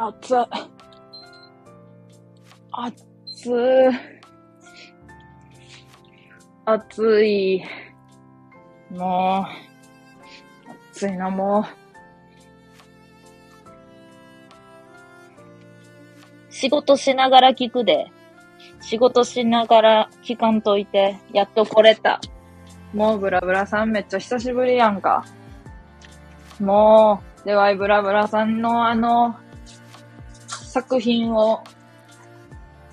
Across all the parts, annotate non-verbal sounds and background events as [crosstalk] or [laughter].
暑い。暑い。暑い。もう、暑いな、もう。仕事しながら聞くで。仕事しながら聞かんといて、やっと来れた。もうブラブラさんめっちゃ久しぶりやんか。もう、では、ブラブラさんのあの、作品を、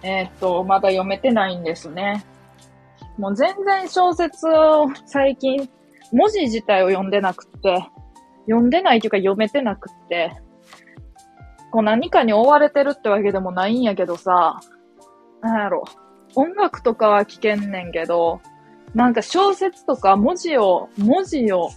えーっと、まだ読めてないんですね。もう全然小説を最近、文字自体を読んでなくて、読んでないというか読めてなくて、こう何かに追われてるってわけでもないんやけどさ、なんやろ、音楽とかは聞けんねんけど、なんか小説とか文字を、文字を、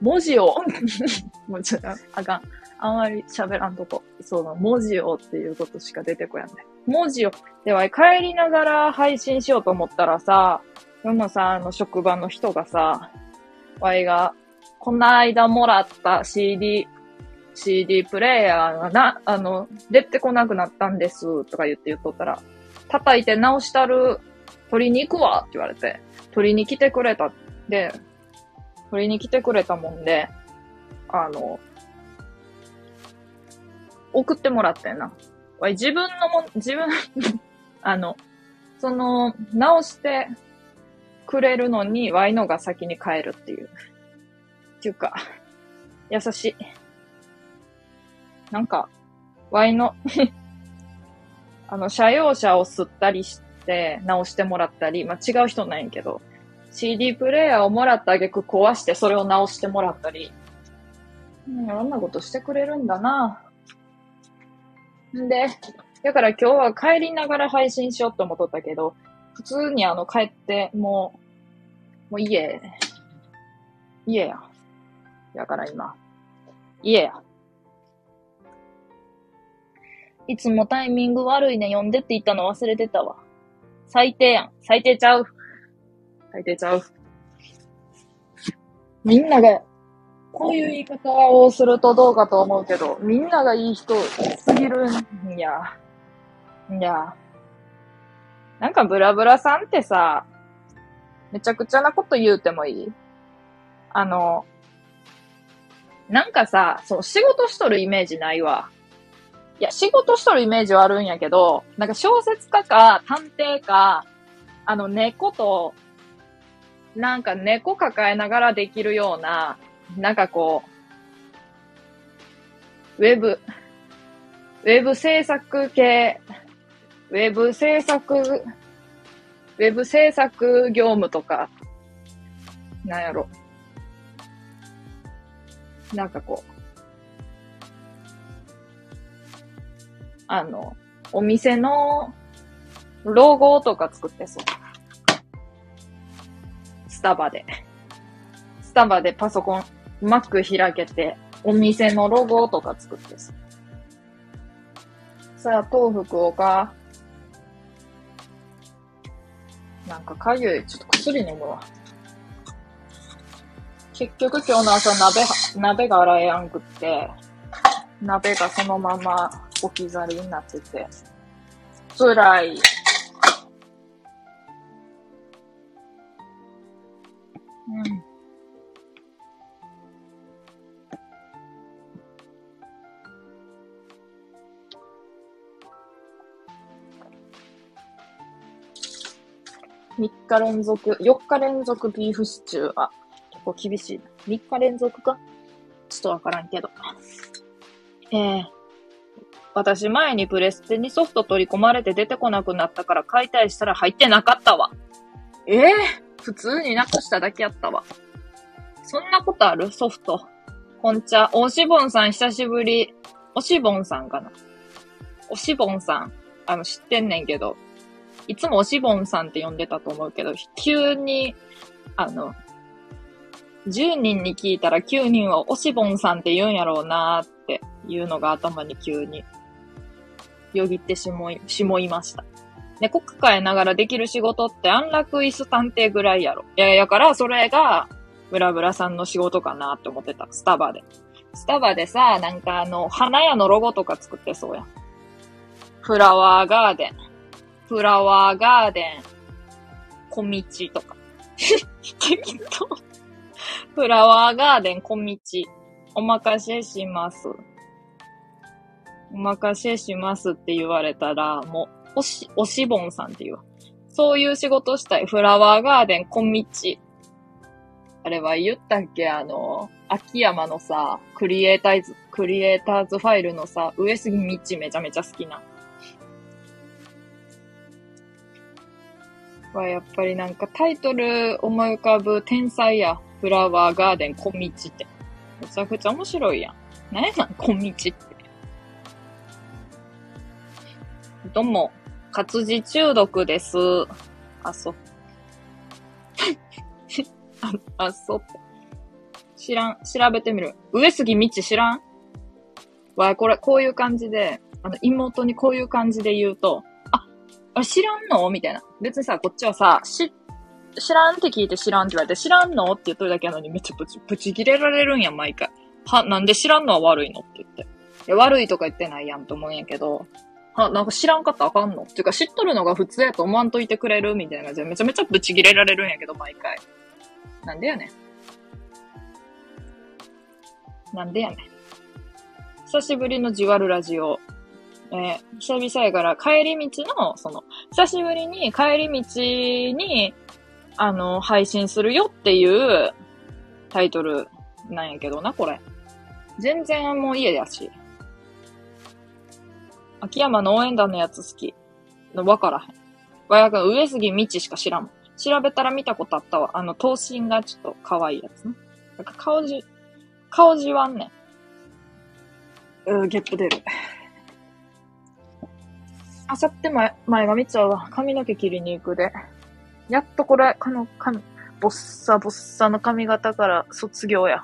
文字を、[laughs] もうちょっとあかん。あんまり喋らんとこ。そうだ、文字をっていうことしか出てこやんね。文字を。では、帰りながら配信しようと思ったらさ、世のさ、あの職場の人がさ、わいが、この間もらった CD、CD プレイヤーがな、あの、出てこなくなったんです、とか言って言っとったら、叩いて直したる、取りに行くわって言われて、取りに来てくれた。で、取りに来てくれたもんで、あの、送ってもらってんな。わい自分のも、自分、[laughs] あの、その、直してくれるのに、ワイのが先に帰るっていう。っていうか、優しい。なんか、ワイの、[laughs] あの、車用車を吸ったりして、直してもらったり、まあ、違う人なんやけど、CD プレイヤーをもらった挙句壊して、それを直してもらったり、うん、いろんなことしてくれるんだな。んで、だから今日は帰りながら配信しようと思っとったけど、普通にあの帰って、もう、もう家、家や。だから今、家や。いつもタイミング悪いね、読んでって言ったの忘れてたわ。最低やん。最低ちゃう。最低ちゃう。みんなが、こういう言い方をするとどうかと思うけど、みんながいい人すぎるんや。いや。なんかブラブラさんってさ、めちゃくちゃなこと言うてもいい？あの、なんかさ、そう、仕事しとるイメージないわ。いや、仕事しとるイメージはあるんやけど、なんか小説家か探偵か、あの猫と、なんか猫抱えながらできるような、なんかこう、ウェブ、ウェブ制作系、ウェブ制作、ウェブ制作業務とか、なんやろ。なんかこう、あの、お店のロゴとか作ってそう。スタバで。スタバでパソコン、Mac 開けて、お店のロゴとか作ってそう。さあ、豆腐食おうか。なんかかゆい。ちょっと薬飲むわ。結局今日の朝鍋、鍋が洗えやんくって、鍋がそのまま置き去りになってて、辛い。うん。3日連続、4日連続ビーフシチューは結構厳しいな。3日連続か？ちょっとわからんけど。ええ私前にプレステにソフト取り込まれて出てこなくなったから解体したら入ってなかったわ。ええ普通になくしただけやったわ。そんなことある？ソフト。こんちゃ。おしぼんさん久しぶり。おしぼんさんかな？おしぼんさん。あの、知ってんねんけど。いつもおしぼんさんって呼んでたと思うけど、急に、あの、10人に聞いたら9人はおしぼんさんって言うんやろうなーっていうのが頭に急によぎってしもい、しもいました。猫抱えながらできる仕事って安楽椅子探偵ぐらいやろ。いや、やからそれが、ブラブラさんの仕事かなって思ってた。スタバで。スタバでさ、なんかあの、花屋のロゴとか作ってそうやん。フラワーガーデン。フラワーガーデン。小道とか。[laughs] 適当。フラワーガーデン小道。お任せします。お任せしますって言われたら、もう、おし、おしぼんさんって言うわ。そういう仕事したい。フラワーガーデン小道。あれは言ったっけ？あの、秋山のさ、クリエイターズ、クリエイターズファイルのさ、上杉道めちゃめちゃ好きな。は、やっぱりなんかタイトル思い浮かぶ天才や。フラワーガーデン小道って。めちゃくちゃ面白いやん。何やなん小道って。どうも、活字中毒です。あ、そう。あ、あ、そう。知らん。調べてみる。上杉道知らん？わ、これ、こういう感じで、あの、妹にこういう感じで言うと、あ、知らんの？みたいな。別にさ、こっちはさ、し、知らんって聞いて知らんって言われて、知らんの？って言っとるだけなのにめっちゃブチ、ブチ切れられるんや、毎回。は、なんで知らんのは悪いの？って言って。いや、悪いとか言ってないやんと思うんやけど、は、なんか知らんかったらあかんの？っていうか知っとるのが普通やと思わんといてくれる？みたいな感じでめちゃめちゃブチ切れられるんやけど、毎回。なんでやねん。なんでやねん。久しぶりのじわるラジオ。えー久々やから帰り道の、その、久しぶりに帰り道に、あの、配信するよっていうタイトルなんやけどな、これ。全然もう家やし。秋山の応援団のやつ好き。わからへん。わやが上杉道しか知らん。調べたら見たことあったわ。あの、頭身がちょっと可愛いやつね。なんか顔じ、顔じわんねん。うー、ゲップ出る。あさって前、前髪ちゃうわ。髪の毛切りに行くで。やっとこれ、この髪、ボッサボッサの髪型から卒業や。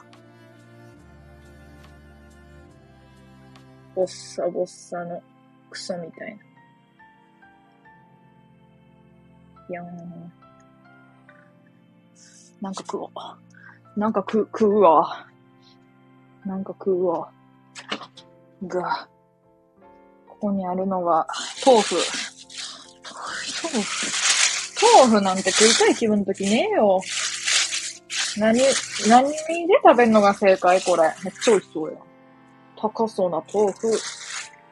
ボッサボッサのクソみたいな。いやー。なんか食おう。なんか食う、食うわ。なんか食うわ。が、ここにあるのが、豆腐。豆腐。豆腐なんて食いたい気分の時ねえよ。何、何で食べるのが正解これ。めっちゃ美味しそうや。高そうな豆腐。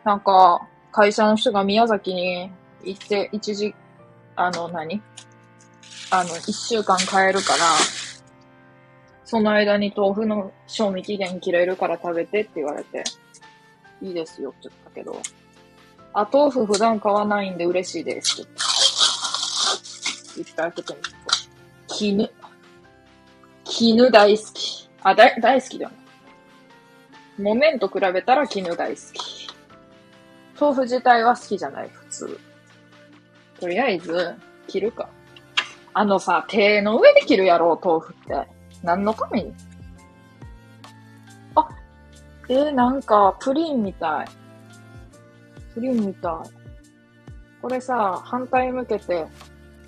なんか、会社の人が宮崎に行って、一時、あの何、あの、一週間帰るから、その間に豆腐の賞味期限切れるから食べてって言われて、いいですよって言ったけど、あ、豆腐普段買わないんで嬉しいです言って。一回開けてみると。絹。絹大好き。あ、だ、大好きだよ。木綿と比べたら絹大好き。豆腐自体は好きじゃない、普通。とりあえず、切るか。あのさ、手の上で切るやろ、豆腐って。何のために？あ、えー、なんか、プリンみたい。プリーンみたい。これさ、反対向けて、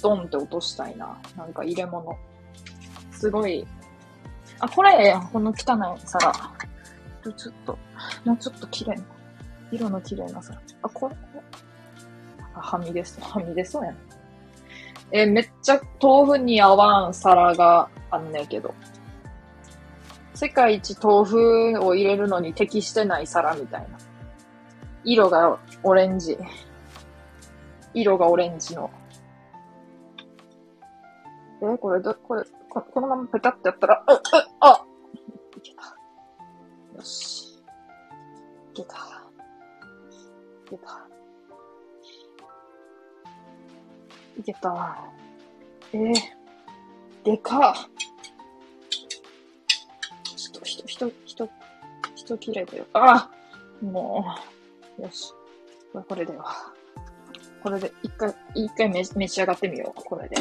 ドンって落としたいな。なんか入れ物。すごい。あ、これ。この汚い皿。ちょっと、もうちょっと綺麗な。色の綺麗な皿。あ、これ、これ。あ、はみ出そう。はみ出そうやん。えめっちゃ豆腐に合わん皿があんねんけど。世界一豆腐を入れるのに適してない皿みたいな。色がオレンジ。色がオレンジの。えこれど、これ、ここのままペタってやったら、う、う、あいけた。よし。いけた。いけた。いけた。えー、でかっ。ちょっと、ひと、ひと、ひと、ひと切れだよ。あもう、よし。これ、これでは。これで、一回、一回召召し上がってみよう。これで。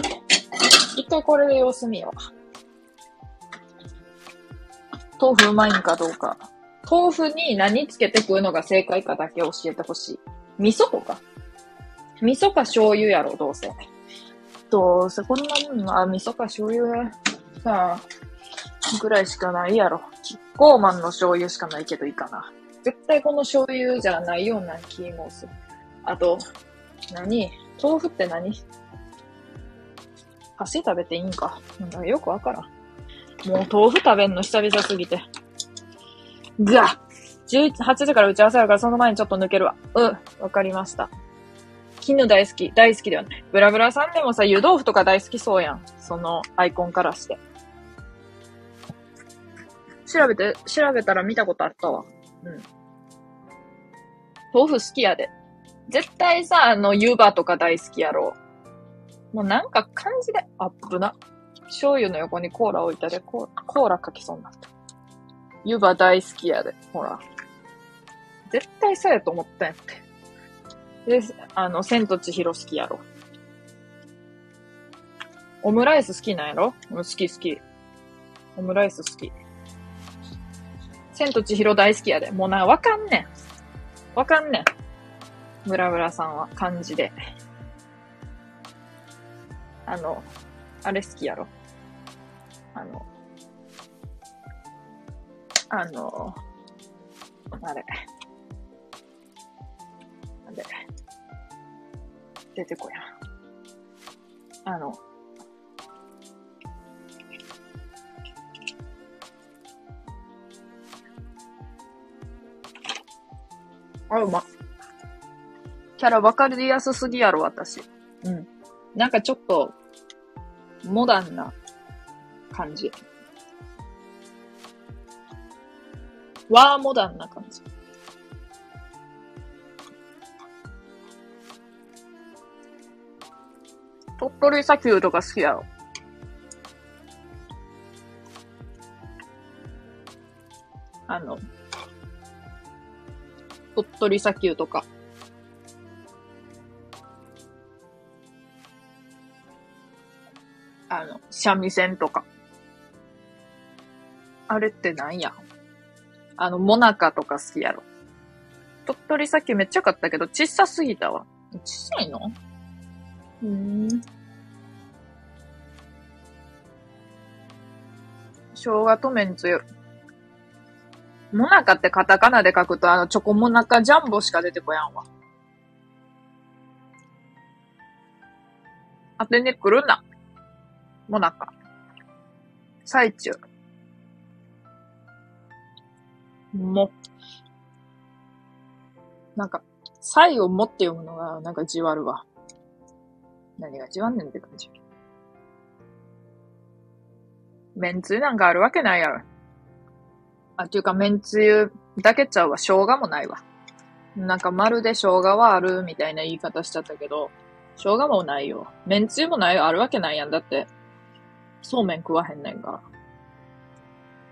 一回これで様子見よう。豆腐うまいんかどうか。豆腐に何つけて食うのが正解かだけ教えてほしい。味噌とか味噌か醤油やろ、どうせ。どうせこんなもんは、味噌か醤油さあ、ぐらいしかないやろ。キッコーマンの醤油しかないけどいいかな。絶対この醤油じゃないような気もする。あと、何？豆腐って何？箸食べていいんか？なんかよくわからん。もう豆腐食べんの久々すぎて。ぐわ !8 時から打ち合わせだからその前にちょっと抜けるわ。うん、わかりました。絹大好き。大好きではない。ブラブラさんでもさ、湯豆腐とか大好きそうやん。そのアイコンからして。調べて、調べたら見たことあったわ。うん。豆腐好きやで。絶対さ、あの、湯葉とか大好きやろ。もうなんか感じで、あっぶな。醤油の横にコーラ置いたで、コーラかきそうになった。湯葉大好きやで。ほら。絶対そうやと思ったんやって。で、あの、千と千尋好きやろ。オムライス好きなんやろ？うん好き好き。オムライス好き。千と千尋大好きやで。もうな、わかんねん。わかんねん。ブラブラさんは漢字で。あの、あれ好きやろ。あの、あの、あれ。なんで、出てこやん。あの、あ、うま。キャラ分かりやすすぎやろ、私。うん。なんかちょっと、モダンな感じ。わーモダンな感じ。鳥取砂丘とか好きやろ。あの、鳥取砂丘とか。あの、三味線とか。あれってなんや？あの、モナカとか好きやろ。鳥取砂丘めっちゃ良かったけど、小さすぎたわ。小さいの？うーん。生姜とめんつゆ。モナカってカタカナで書くと、あの、チョコモナカジャンボしか出てこやんわ。当てに来るな。モナカ。最中。も。なんか、サイをもって読むのが、なんかじわるわ。何がじわんねんって感じ。めんつゆなんかあるわけないやろ。あ、っていうか、めんつゆだけちゃうわ。生姜もないわ。なんか、まるで生姜はあるみたいな言い方しちゃったけど、生姜もないよ。めんつゆもないよ。あるわけないやん。だって、そうめん食わへんねんから。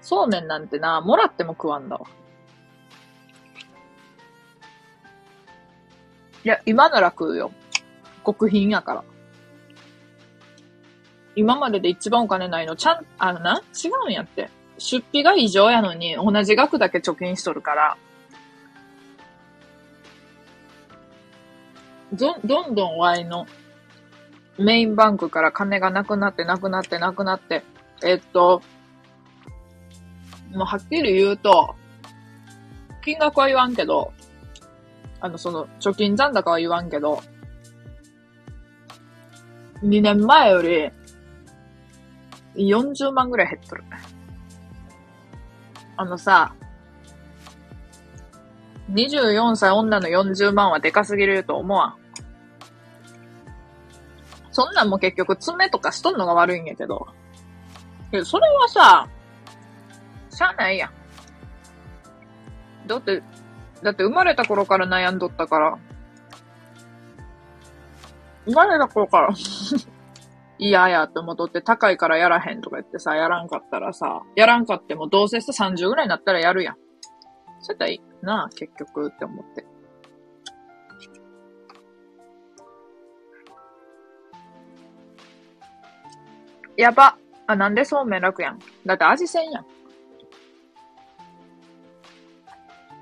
そうめんなんてな、もらっても食わんだわ。いや、今なら食うよ。極品やから。今までで一番お金ないの、ちゃん、あのな、違うんやって。出費が異常やのに、同じ額だけ貯金しとるから、ど、どんどんワイのメインバンクから金がなくなってなくなってなくなって、えっと、もうはっきり言うと、金額は言わんけど、あの、その、貯金残高は言わんけど、2年前より、40万ぐらい減っとる。あのさ、24歳女の40万はでかすぎると思わん？そんなんも結局爪とかしとんのが悪いんやけど。けど、それはさ、しゃあないやん。だって、だって生まれた頃から悩んどったから。生まれた頃から嫌やって思っとって高いからやらへんとか言ってさ、やらんかったらさ、やらんかってもどうせさ30ぐらいになったらやるやん。そうやったらいいなあ、結局って思って。やば。あ、なんでそうめん楽やん。だって味せんやん。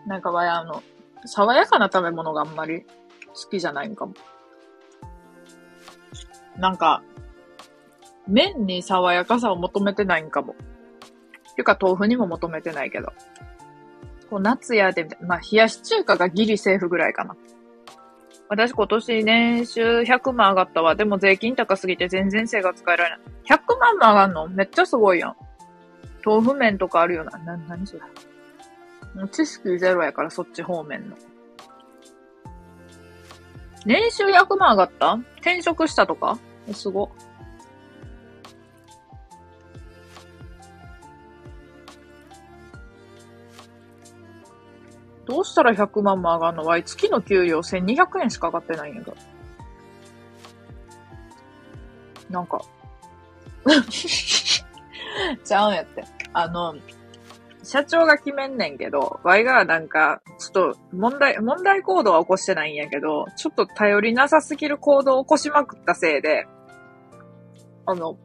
なんかわや、あの、爽やかな食べ物があんまり好きじゃないんかも。なんか、麺に爽やかさを求めてないんかも。ていうか豆腐にも求めてないけど。こう夏やで、まあ冷やし中華がギリセーフぐらいかな。私今年年収100万上がったわ。でも税金高すぎて全然生活変えられない。100万も上がんの？めっちゃすごいやん。豆腐麺とかあるよな。な、なにそれ？もう知識ゼロやからそっち方面の。年収100万上がった？転職したとか？えすご。どうしたら100万も上がんの？わい月の給料1200円しか上がってないんやけど。なんか。[laughs] ちゃうんやって。あの、社長が決めんねんけど、ワイがなんか、ちょっと問題、問題行動は起こしてないんやけど、ちょっと頼りなさすぎる行動を起こしまくったせいで、あの、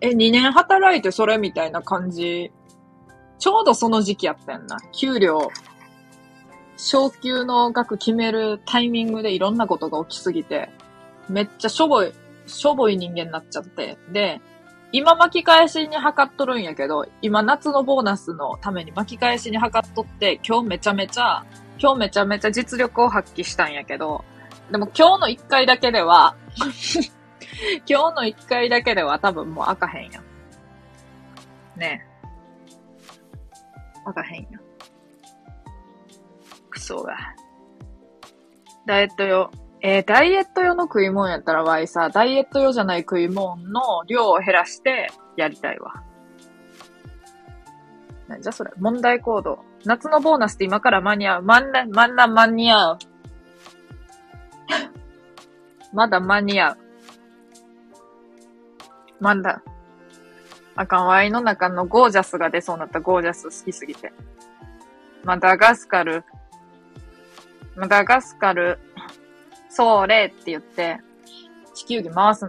え、2年働いてそれみたいな感じ、ちょうどその時期やったんな。給料、昇給の額決めるタイミングでいろんなことが起きすぎて、めっちゃしょぼい、しょぼい人間になっちゃって、で、今巻き返しに測っとるんやけど、今夏のボーナスのために巻き返しに測っとって、今日めちゃめちゃ、今日めちゃめちゃ実力を発揮したんやけど、でも今日の1回だけでは [laughs] 今日の1回だけでは多分もう開かへんやん。ねえ。開かへんん。クソが。ダイエット用。えー、ダイエット用の食い物やったらわいさ、ダイエット用じゃない食い物の量を減らしてやりたいわ。なんじゃそれ。問題行動。夏のボーナスって今から間に合う。まんな、まんな間に合う。[laughs] まだ間に合う。まだ。あかん、ワイの中のゴージャスが出そうになった。ゴージャス好きすぎて。マダガスカル。マダガスカル。それって言って、地球儀回す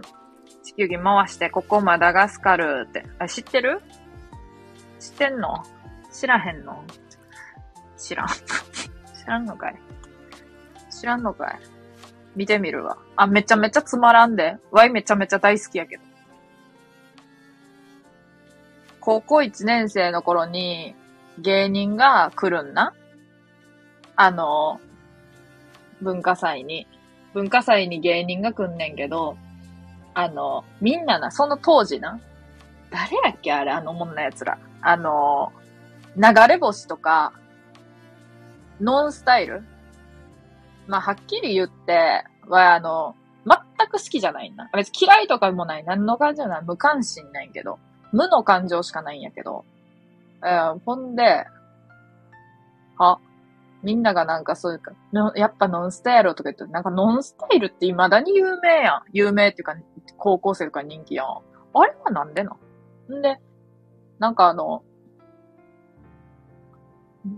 地球儀回して、ここマダガスカルって。あ、知ってる？知ってんの？知らへんの？知らん。[laughs] 知らんのかい知らんのかい見てみるわ。あ、めちゃめちゃつまらんで。ワイめちゃめちゃ大好きやけど。高校1年生の頃に芸人が来るんな。あの、文化祭に。文化祭に芸人が来んねんけど、あの、みんなな、その当時な、誰やっけあれ、あのもんな奴ら。あの、流れ星とか、ノンスタイル？まあ、はっきり言って、は、あの、全く好きじゃないな。別に嫌いとかもない。何の感情ない。無関心ないけど。無の感情しかないんやけど。えー、ほんで、は、みんながなんかそういうか、やっぱノンスタイルとか言って、なんかノンスタイルって未だに有名やん。有名っていうか、高校生とか人気やん。あれはなんでなんで、なんかあの、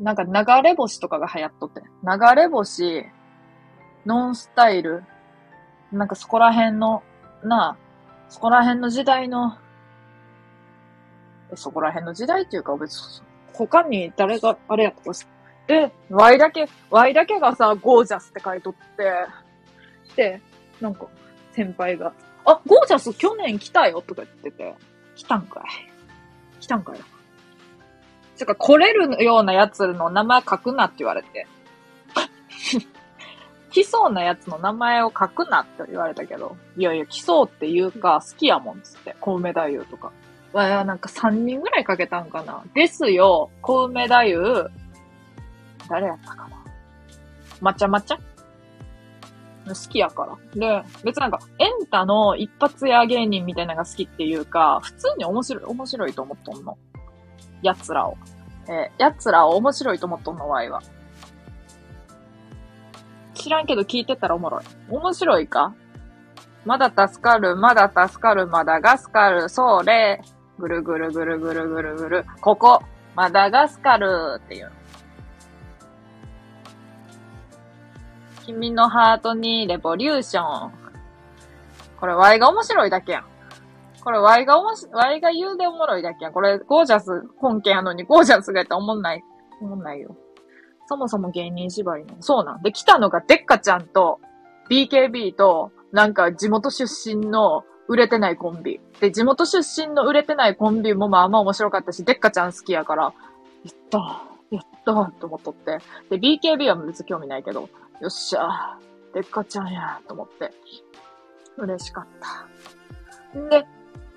なんか流れ星とかが流行っとって。流れ星、ノンスタイル、なんかそこら辺の、なあ、そこら辺の時代の、そこら辺の時代っていうか別に、他に誰があれやったかで、Y だけ、Y だけがさ、ゴージャスって書いとって、で、なんか、先輩が、あ、ゴージャス去年来たよとか言ってて、来たんかい。来たんかい。つか、来れるようなやつの名前書くなって言われて。[laughs] 来そうなやつの名前を書くなって言われたけど、いやいや、来そうっていうか、好きやもんつって、小梅太夫とか。わや、なんか3人ぐらいかけたんかな。ですよ、小梅太夫、誰やったかな。抹茶抹茶？好きやから。で、別なんか、エンタの一発屋芸人みたいなのが好きっていうか、普通に面白い、面白いと思っとんの。奴らを。えー、奴らを面白いと思っとんの、ワイは。知らんけど聞いてたらおもろい。面白いか？まだ助かる、まだ助かる、まだガスカル、それ、ぐるぐるぐるぐるぐるぐる、ここ、マダガスカルっていう。君のハートにレボリューション。これ、ワイが面白いだけやん。これ、ワイがおもし、ワイが言うでおもろいだけやん。これ、ゴージャス本家やのに、ゴージャスがやったらおもんない。おもんないよ。そもそも芸人縛りの。そうなん。で、来たのがデッカちゃんと、BKB と、なんか地元出身の売れてないコンビ。で、地元出身の売れてないコンビもまあまあ面白かったし、でっかちゃん好きやから、やったやったと思っとって。で、BKB は別に興味ないけど、よっしゃでっかちゃんやと思って。嬉しかった。で、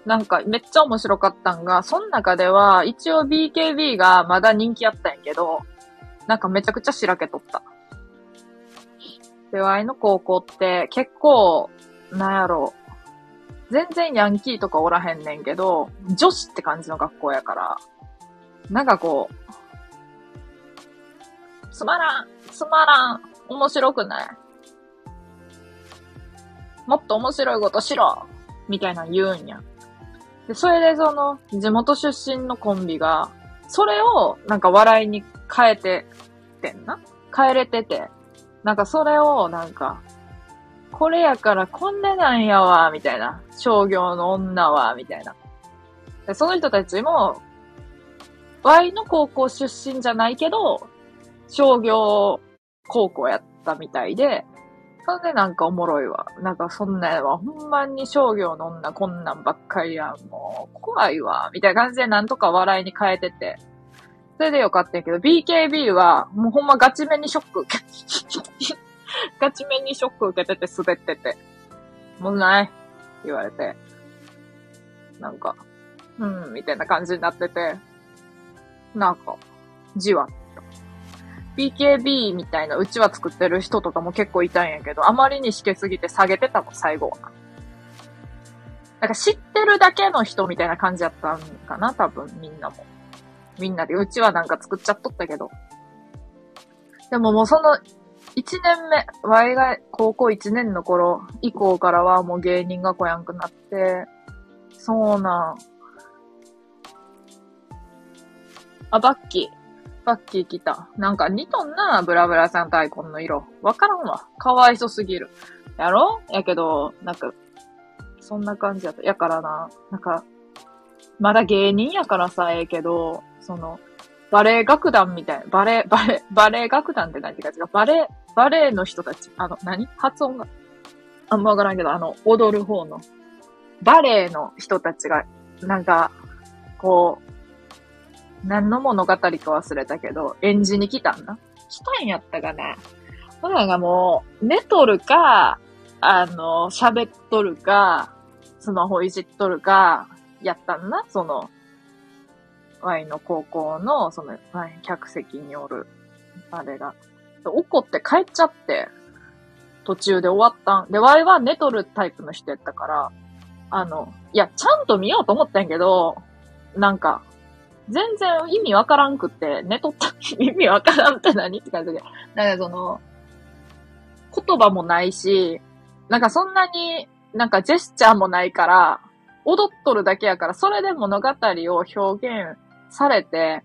なんかめっちゃ面白かったんが、その中では一応 BKB がまだ人気あったんやけど、なんかめちゃくちゃしらけとった。で、ワイの高校って結構、なんやろう。全然ヤンキーとかおらへんねんけど、女子って感じの学校やから、なんかこう、つまらん、つまらん、面白くない？もっと面白いことしろみたいな言うんや。で、それでその、地元出身のコンビが、それをなんか笑いに変えてってんな？変えれてて。なんかそれをなんか、これやからこんななんやわ、みたいな。商業の女は、みたいな。で、その人たちも、Y の高校出身じゃないけど、商業高校やったみたいで、そんでなんかおもろいわ。なんかそんなやわ。ほんまに商業の女こんなんばっかりやん。もう、怖いわ。みたいな感じでなんとか笑いに変えてて。それでよかったんやけど、BKB は、もうほんまガチめにショック受け、ガチめにショック受けてて滑ってて。もうない言われて。なんか、うん、みたいな感じになってて。なんか、じわ BKB みたいなうちわ作ってる人とかも結構いたんやけど、あまりにしけすぎて下げてたもん、最後は。なんか知ってるだけの人みたいな感じやったんかな、多分みんなも。みんなでうちわなんか作っちゃっとったけど。でももうその1年目、Y が高校1年の頃以降からはもう芸人が来やんくなって、そうなん。あ、バッキー。バッキー来た。なんか似とんな、ブラブラさんとアイコンの色。わからんわ。かわいそすぎる。やろ？やけど、なんか、そんな感じやった。やからな、なんか、まだ芸人やからさ、ええけど、その、バレエ楽団みたい、バレエ、バレエ、バレエ楽団って何てか違う。バレエ、バレエの人たち、あの、何？発音が、あんまわからんけど、あの、踊る方の、バレエの人たちが、なんか、こう、何の物語か忘れたけど、演じに来たんだ。来たんやったかな。ほなんかもう、寝とるか、あの、喋っとるか、スマホいじっとるか、やったんな、その、ワイの高校の、その、客席におる、あれが。怒って帰っちゃって、途中で終わったん。で、ワイは寝とるタイプの人やったから、あの、いや、ちゃんと見ようと思ったんやけど、なんか、全然意味わからんくって、寝とった。[laughs] 意味わからんって何って感じで。なんかその、言葉もないし、なんかそんなになんかジェスチャーもないから、踊っとるだけやから、それで物語を表現されて、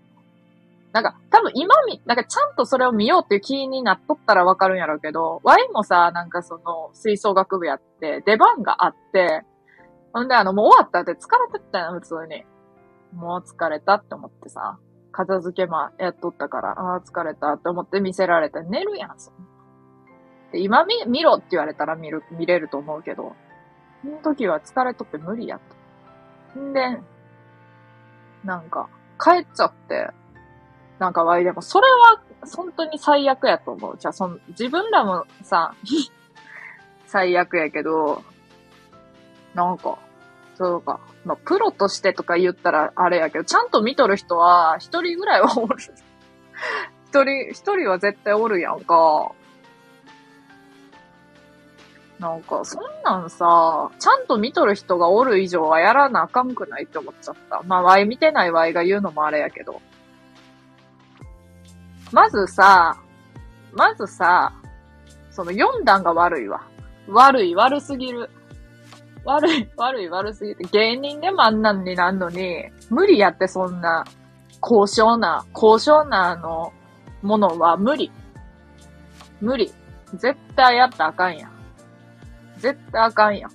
なんか、多分今み、なんかちゃんとそれを見ようっていう気になっとったらわかるんやろうけど、Y もさ、なんかその、吹奏楽部やって、出番があって、ほんであの、もう終わったって疲れてったよ、普通に。もう疲れたって思ってさ、片付けま、やっとったから、ああ、疲れたって思って見せられて寝るやん、そで、今見、見ろって言われたら見る、見れると思うけど、その時は疲れとって無理やと。んで、なんか、帰っちゃって、なんかわいでも、それは、本当に最悪やと思う。じゃあ、その、自分らもさ、[laughs] 最悪やけど、なんか、そうか。まあ、プロとしてとか言ったらあれやけど、ちゃんと見とる人は、一人ぐらいはおる。一人、一人は絶対おるやんか。なんか、そんなんさ、ちゃんと見とる人がおる以上はやらなあかんくないって思っちゃった。まあ、ワイ見てないワイが言うのもあれやけど。まずさ、まずさ、その4段が悪いわ。悪い、悪すぎる。悪い、悪い、悪すぎて。芸人でもあんなんになんのに、無理やってそんな、高尚な、高尚なあの、ものは無理。無理。絶対やったらあかんやん。絶対あかんやん。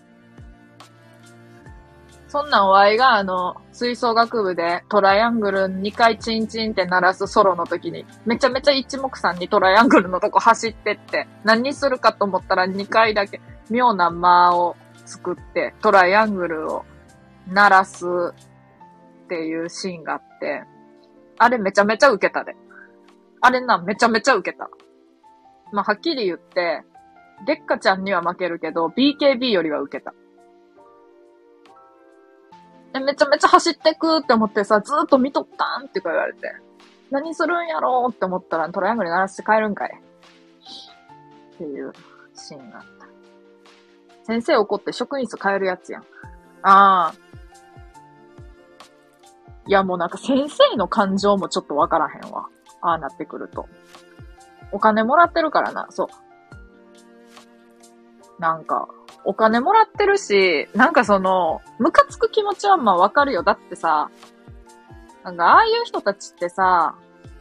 そんなんおいがあの、吹奏楽部でトライアングル2回チンチンって鳴らすソロの時に、めちゃめちゃ一目散にトライアングルのとこ走ってって、何するかと思ったら2回だけ妙な間を作って、トライアングルを鳴らすっていうシーンがあって、あれめちゃめちゃ受けたで。あれな、めちゃめちゃ受けた。まあ、はっきり言って、デッカちゃんには負けるけど、BKB よりは受けた。え、めちゃめちゃ走ってくって思ってさ、ずーっと見とったんって言われて。何するんやろうって思ったら、トライアングル鳴らして帰るんかい。っていうシーンがあった。先生怒って職員室変えるやつやん。ああ。いや、もうなんか先生の感情もちょっとわからへんわ。ああなってくると。お金もらってるからな、そう。なんか、お金もらってるし、なんかその、ムカつく気持ちはまあわかるよ。だってさ、なんかああいう人たちってさ、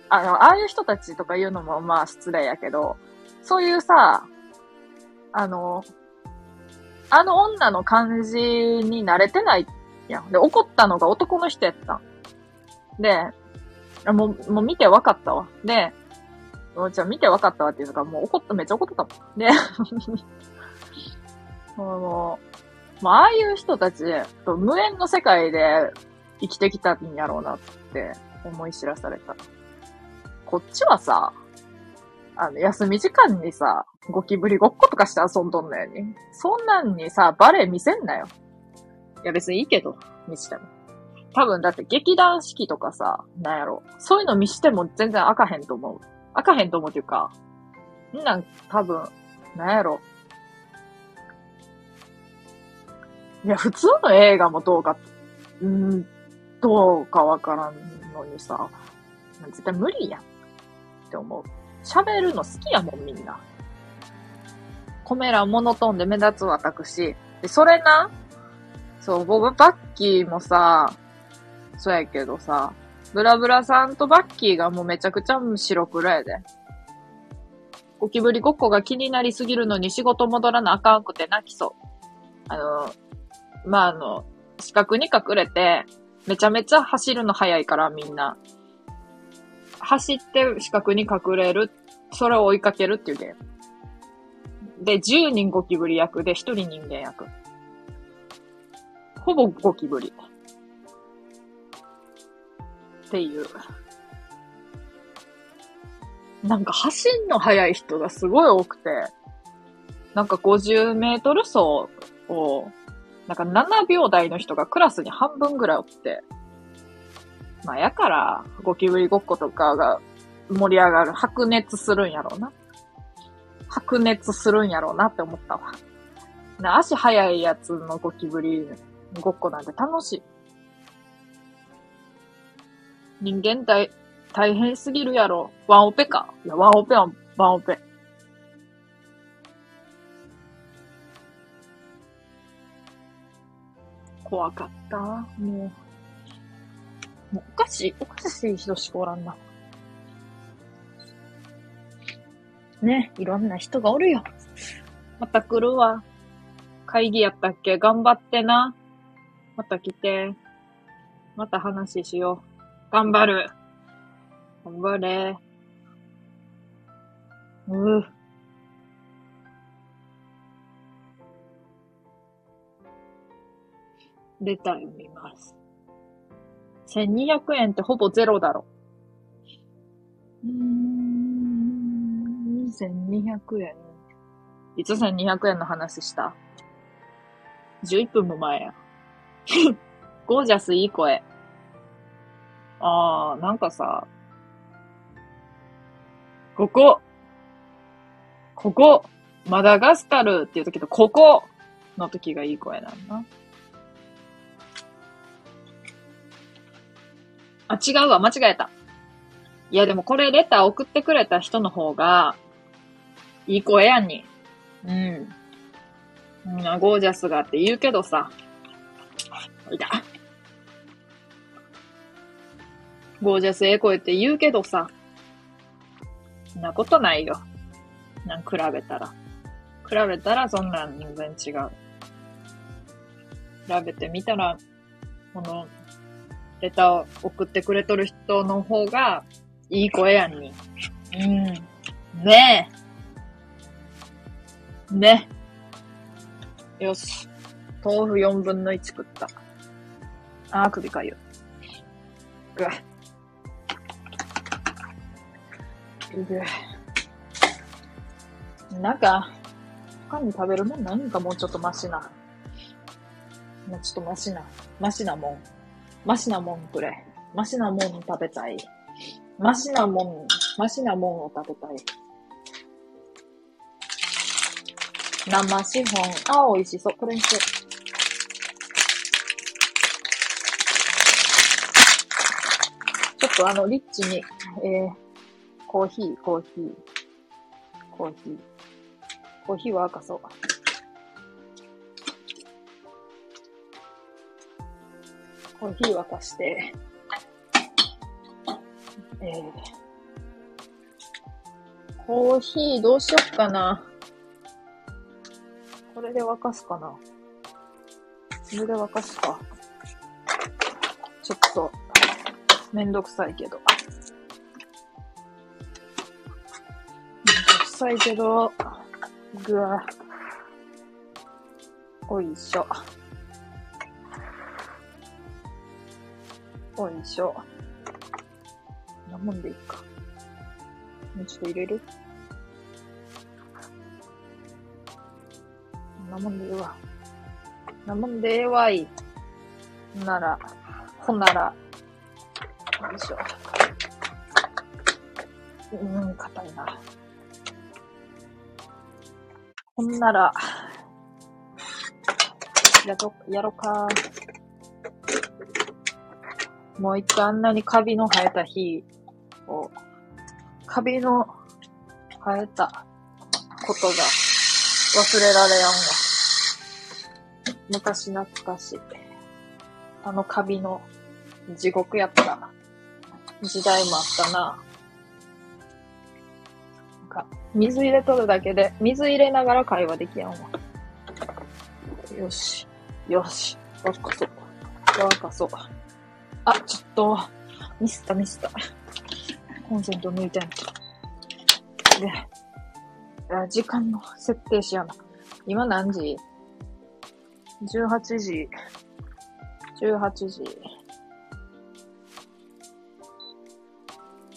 あの、ああいう人たちとか言うのもまあ失礼やけど、そういうさ、あの、あの女の感じに慣れてないやん。で、怒ったのが男の人やったん。で、あもう、もう見て分かったわ。で、もうじゃあ見て分かったわっていうのが、もう怒った、めっちゃ怒ってたもん。で、[laughs] あの、まあ、ああいう人たち、と無縁の世界で生きてきたんやろうなって思い知らされた。こっちはさ、あの、休み時間にさ、ゴキブリごっことかして遊んどんのよに。そんなんにさ、バレエ見せんなよ。いや別にいいけど、見しても。多分だって劇団四季とかさ、なんやろ。そういうの見しても全然あかへんと思う。あかへんと思うっていうか、んなん多分、なんやろ。いや、普通の映画もどうか、んどうかわからんのにさ、絶対無理やんって思う。喋るの好きやもん、みんな。コメ欄モノトーンで目立つ私。で、それな、そう、ボブ・バッキーもさ、そうやけどさ、ブラブラさんとバッキーがもうめちゃくちゃ白黒やで。ゴキブリごっこが気になりすぎるのに仕事戻らなあかんくて泣きそう。あの、まあ、あの、四角に隠れて、めちゃめちゃ走るの速いからみんな。走って四角に隠れる、それを追いかけるっていうゲーム。で、10人ゴキブリ役で1人人間役。ほぼゴキブリ。っていう。なんか走んの速い人がすごい多くて、なんか50メートル走を、なんか7秒台の人がクラスに半分ぐらいおって、まあやから、ゴキブリごっことかが盛り上がる、白熱するんやろうな。白熱するんやろうなって思ったわ。な足速いやつのゴキブリごっこなんて楽しい。人間大、大変すぎるやろ。ワンオペか。いや、ワンオペはワンオペ。怖かった。もう。もうおかしい、おかしい人しかおらんな。ね、いろんな人がおるよ。また来るわ。会議やったっけ？頑張ってな。また来て。また話しよう。頑張る。頑張れ。うう。レター読みます。1200円ってほぼゼロだろ。うーん、1200円。いつ1200円の話した ?11 分も前や。[laughs] ゴージャスいい声。あー、なんかさ、ここ、ここ、マダガスカルっていう時と、ここの時がいい声なんだ。あ、違うわ、間違えた。いや、でもこれレター送ってくれた人の方が、いい声やんに。うん。みんなゴージャスがって言うけどさ。いた。ゴージャスええ声って言うけどさ。そんなことないよ。なん比べたら。比べたらそんなん全然違う。比べてみたら、この、レターを送ってくれとる人の方が、いい声やんに。うん。ねえ。ね。よし。豆腐4分の1食った。あー、首かゆ。ぐわ。ぐ。なんか、他に食べるもん？何かもうちょっとマシな。もうちょっとマシな。マシなもん。マシなもんくれ。マシなもん食べたい。マシなもん、マシなもんを食べたい。生シフォン。あ、美味しそう。これにしよう。ちょっとあの、リッチに、えー、コーヒー、コーヒー、コーヒー。コーヒーは赤そう。コーヒー沸かして、えー、コーヒーどうしよっかな。これで沸かすかな。これで沸かすか。ちょっと、めんどくさいけど。めんどくさいけど、ぐわ。おいしょ。おいしょ。こんなもんでいいか。もうちょっと入れる？なもんでええわ。なもんでええわい。なら、ほんなら、よいしょ。うん、硬いな。ほんなら、やろ、やろか。もう一回あんなにカビの生えた日を、カビの生えたことが忘れられやんわ。昔懐かしい。あのカビの地獄やった時代もあったな。なんか、水入れとるだけで、水入れながら会話できやんわ。よし。よし。わかそう。わかそう。あ、ちょっと、ミスったミスった。コンセント抜いてんと。で、時間の設定しやな。今何時？?18 時。18時。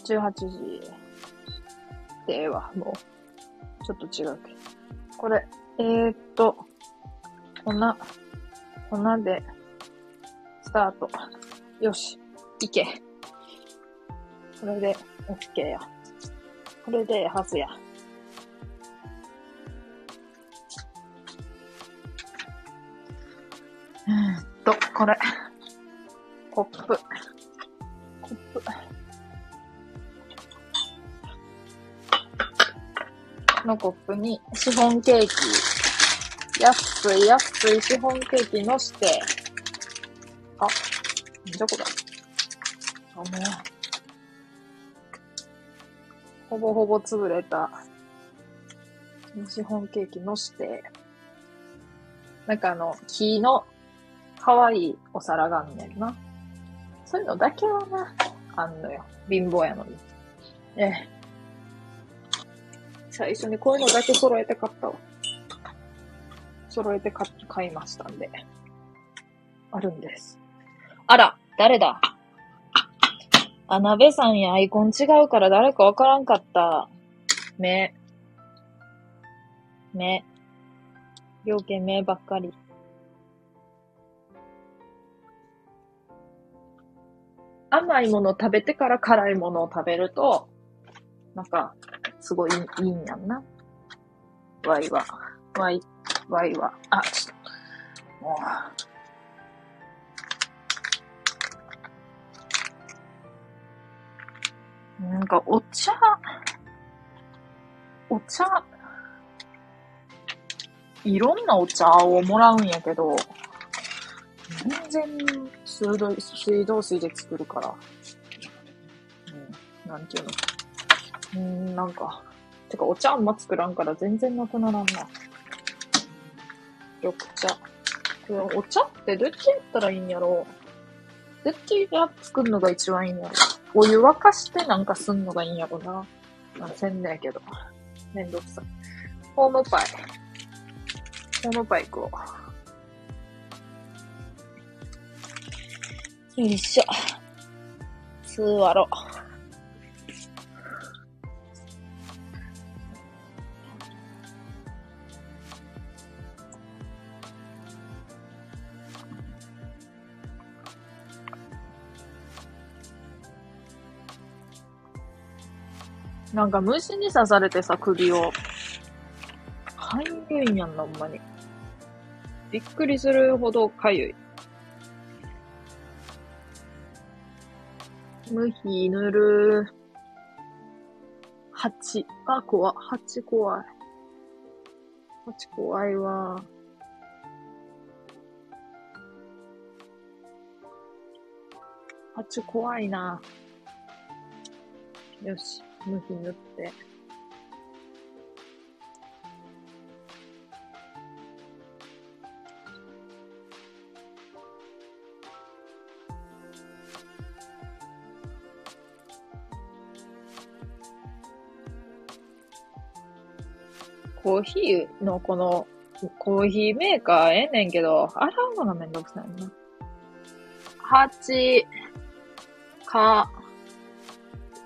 18時。でええわ、もう。ちょっと違うけど。これ、えー、っと、粉、粉で、スタート。よし、いけ。これで、オッケーや。これで、はずや。うーんと、これ。コップ。コップ。のコップにシフォンケーキ。安い安いシフォンケーキのして、あ、じゃこだ？あ、もう。ほぼほぼ潰れた。シフォンケーキのして、なんかあの、木の可愛いお皿があんねんな。そういうのだけはな、あんのよ。貧乏やのに。ええ。最初にこういうのだけ揃えて買ったわ。揃えて買買いましたんで。あるんです。あら、誰だ？あ、鍋さんやアイコン違うから誰かわからんかった。目。目。両家目ばっかり。甘いものを食べてから辛いものを食べると、なんか、すごいいいんやんな。ワイは。ワイ、ワイは。あ、ちょっと。もう。なんか、お茶、お茶、いろんなお茶をもらうんやけど、全然水道水道水で作るから、うん、なんていうの。うん、なんか、てかお茶あんま作らんから全然なくならんな。緑茶。これお茶ってどっちやったらいいんやろうどっちが作るのが一番いいんやろうお湯沸かしてなんかすんのがいいんやろな。まあ、せんねやけど。めんどくさい。ホームパイ。ホームパイ行こう。よいしょ。座ろう。なんか虫に刺されてさ、首を。かゆいんやんな、ほんまに。びっくりするほどかゆい。ムヒ塗る。蜂。あ、怖。蜂怖い。蜂怖いわ。蜂怖いな。よし。向き塗って。コーヒーのこの、コーヒーメーカーええねんけど、洗うのがめんどくさいな。八、か、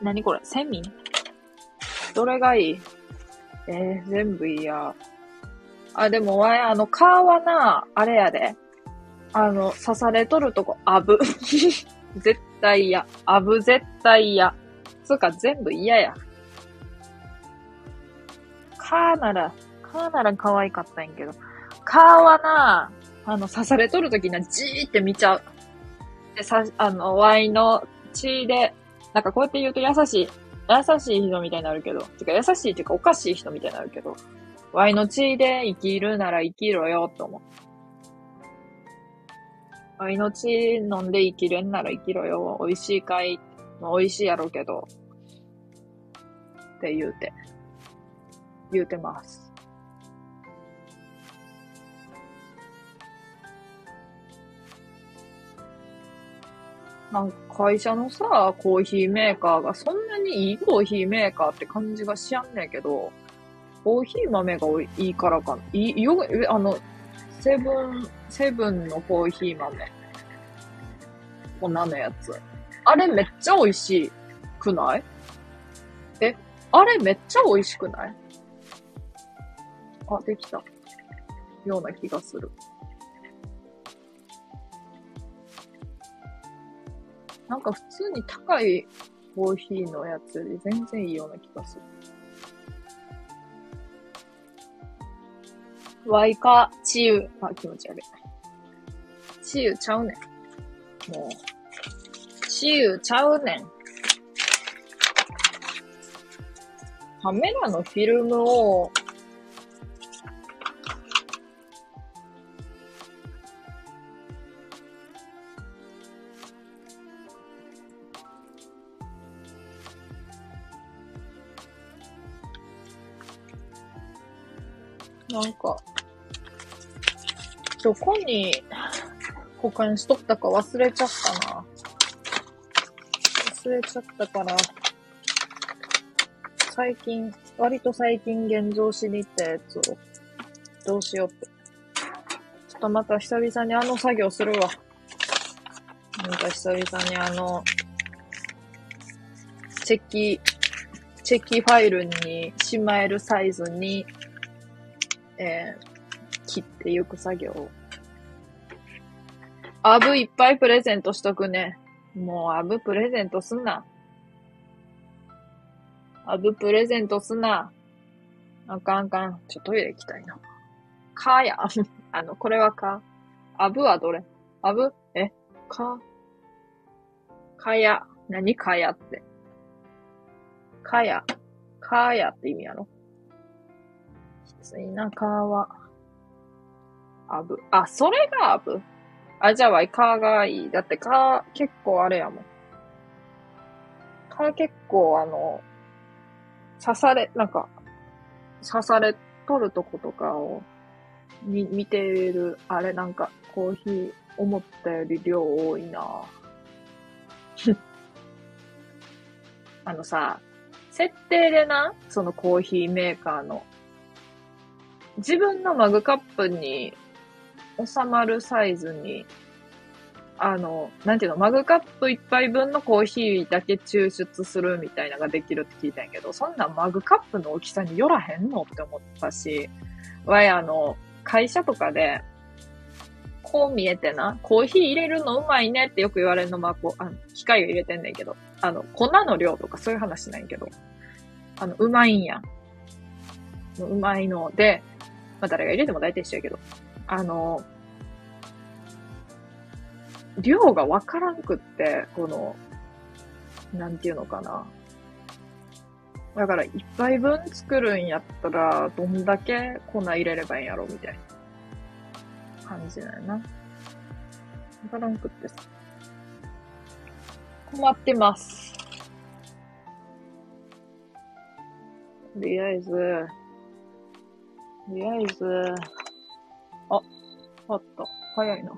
何これセミ？どれがいい？えー、全部いいや。あ、でも、わい、あの、皮はな、あれやで。あの、刺されとるとこ、あぶ。[laughs] 絶対嫌。あぶ絶対嫌。つうか、全部嫌や。カーなら、カーなら可愛かったんやけど。カーはな、あの、刺されとるときな、じーって見ちゃう。で、さ、あの、ワイの血で、なんかこうやって言うと優しい。優しい人みたいになるけど、てか優しいっていうかおかしい人みたいになるけど、ワイの血で生きるなら生きろよって思う。ワイの血飲んで生きれんなら生きろよ。美味しいかい？美味しいやろうけど。って言うて。言うてます。なんか会社のさ、コーヒーメーカーがそんなにいいコーヒーメーカーって感じがしやんねんけど、コーヒー豆がいいからかな。いい、よ、あの、セブン、セブンのコーヒー豆。粉のやつ。あれめっちゃ美味しくない？え、あれめっちゃ美味しくない？あ、できた。ような気がする。なんか普通に高いコーヒーのやつより全然いいような気がする。ワイカ、チユ。あ、気持ち悪い。チユちゃうねん。もう。チユちゃうねん。カメラのフィルムをなんか、どこに保管しとったか忘れちゃったな。忘れちゃったから、最近、割と最近現像しに行ったやつを、どうしようって。ちょっとまた久々にあの作業するわ。なんか久々にあの、チェキ、チェキファイルにしまえるサイズにえー、切っていく作業アブいっぱいプレゼントしとくね。もうアブプレゼントすんな。アブプレゼントすんな。あかんあかん。ちょ、トイレ行きたいな。かや。[laughs] あの、これはか。アブはどれ？アブ？え？か。かや。何かやって？かや。かやって意味やろ？ついな、かは。あぶ。あ、それがあぶあ、じゃあわい、かがいい。だって、か、結構あれやもん。か結構あの、刺され、なんか、刺されとるとことかを、み、見てる、あれなんか、コーヒー、思ったより量多いな [laughs] あのさ、設定でな、そのコーヒーメーカーの自分のマグカップに収まるサイズにあの、なんていうの、マグカップ一杯分のコーヒーだけ抽出するみたいなのができるって聞いたんやけど、そんなマグカップの大きさによらへんのって思ったし、わい、あの、会社とかで、こう見えてな、コーヒー入れるのうまいねってよく言われるのは、こう、あの、機械を入れてんねんけど、あの、粉の量とかそういう話ないけど、あの、うまいんや。うまいので、まあ誰が入れても大体一緒やけど、あの、量がわからんくって、この、なんていうのかな。だから、一杯分作るんやったら、どんだけ粉入れればいいんやろ、みたいな感じだよな。わからんくってさ。困ってます。とりあえず、とりあえず、あ、あった。早いな。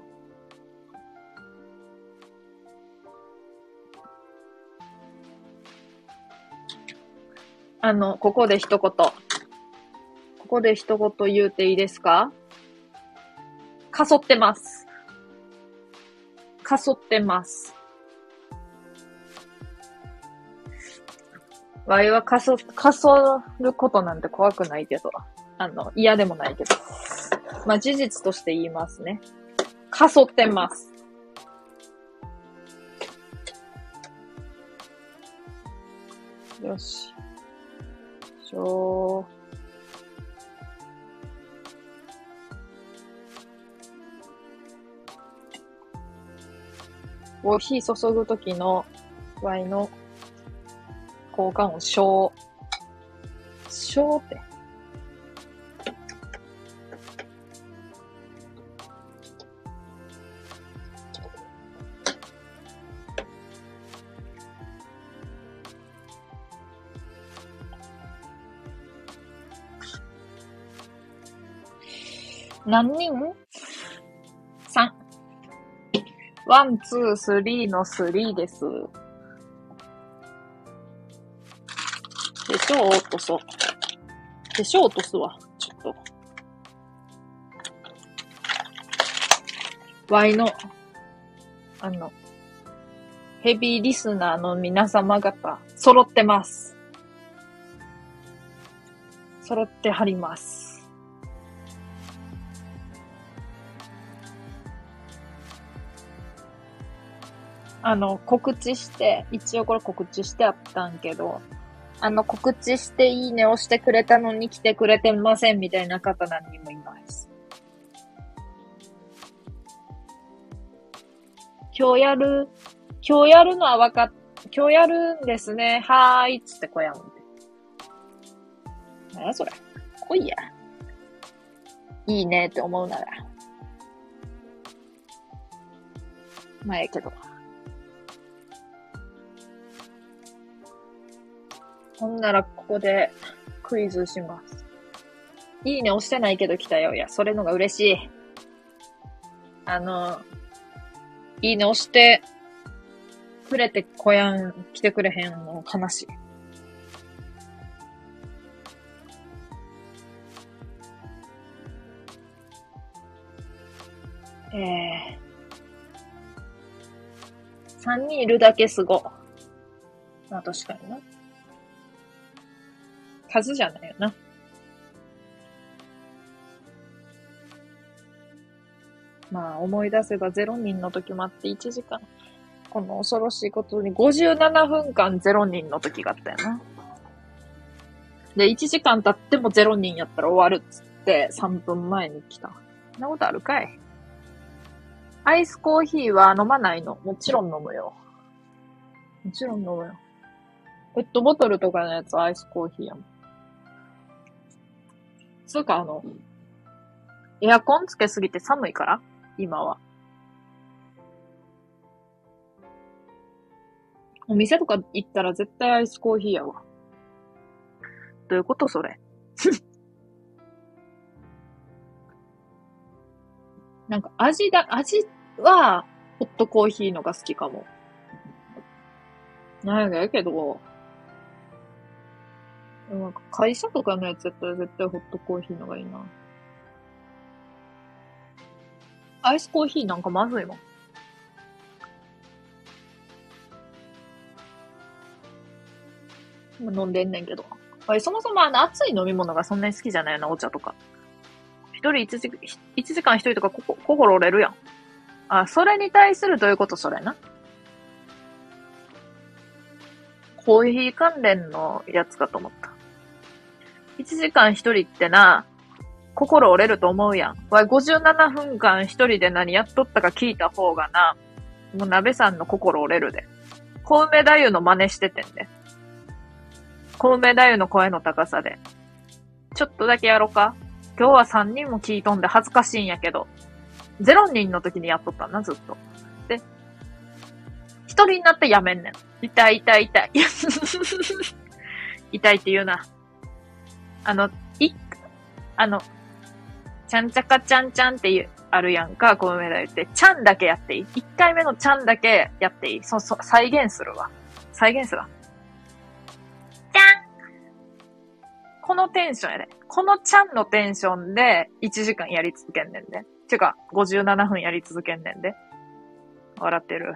あの、ここで一言。ここで一言言うていいですか？かそってます。かそってます。わいはかそ、かそることなんて怖くないけど、あの、嫌でもないけど。まあ、事実として言いますね。かそってます。よし。しょコーヒー注ぐときのワイの交換音、しょう。しょうって。何人 ?3。ワン、ツー、スリーのスリーです。でしょ落とそう。でしょ落とすわ。ちょっと。Y の、あの、ヘビーリスナーの皆様方、揃ってます。揃ってはります。あの、告知して、一応これ告知してあったんけど、あの、告知していいね押してくれたのに来てくれてませんみたいな方何人もいます。今日やる、今日やるのは分かっ、今日やるんですね。はーい。つってこやんで。なやそれ。来いや。いいねって思うなら。まあ、ええけど。ほんならここでクイズします。いいね押してないけど来たよ。いや、それのが嬉しい。あの、いいね押してくれてこやん、来てくれへんの悲しい。ええー。3人いるだけすご。まあ確かにな。数じゃないよな。まあ、思い出せば0人の時もあって1時間。この恐ろしいことに57分間0人の時があったよな。で、1時間経っても0人やったら終わるっつって3分前に来た。そんなことあるかい？アイスコーヒーは飲まないの？もちろん飲むよ。もちろん飲むよ。ペットボトルとかのやつアイスコーヒーやもん。つうか、あの、エアコンつけすぎて寒いから？今は。お店とか行ったら絶対アイスコーヒーやわ。どういうことそれ？[laughs] なんか味だ、味は、ホットコーヒーのが好きかも。なんやけど、でもなんか会社とかのやつやったら絶対ホットコーヒーのがいいな。アイスコーヒーなんかまずいもん。飲んでんねんけど。そもそもあの熱い飲み物がそんなに好きじゃないよな、お茶とか。一人一時、一時間一人とかここ心折れるやん。あ、それに対するどういうことそれな？コーヒー関連のやつかと思った。一時間一人ってな、心折れると思うやん。わい、57分間一人で何やっとったか聞いた方がな、もう鍋さんの心折れるで。小梅太夫の真似しててんで。小梅太夫の声の高さで。ちょっとだけやろか今日は3人も聞いとんで恥ずかしいんやけど。0人の時にやっとったな、ずっと。で、1人になってやめんねん。痛い痛い痛い。[laughs] 痛いって言うな。あの、い、あの、ちゃんちゃかちゃんちゃんっていう、あるやんか、小梅太夫って。ちゃんだけやっていい ?1 回目のちゃんだけやっていいそ、そ、再現するわ。再現するわ。ちゃんこのテンションやで。このちゃんのテンションで1時間やり続けんねんで。てか、57分やり続けんねんで。笑ってる。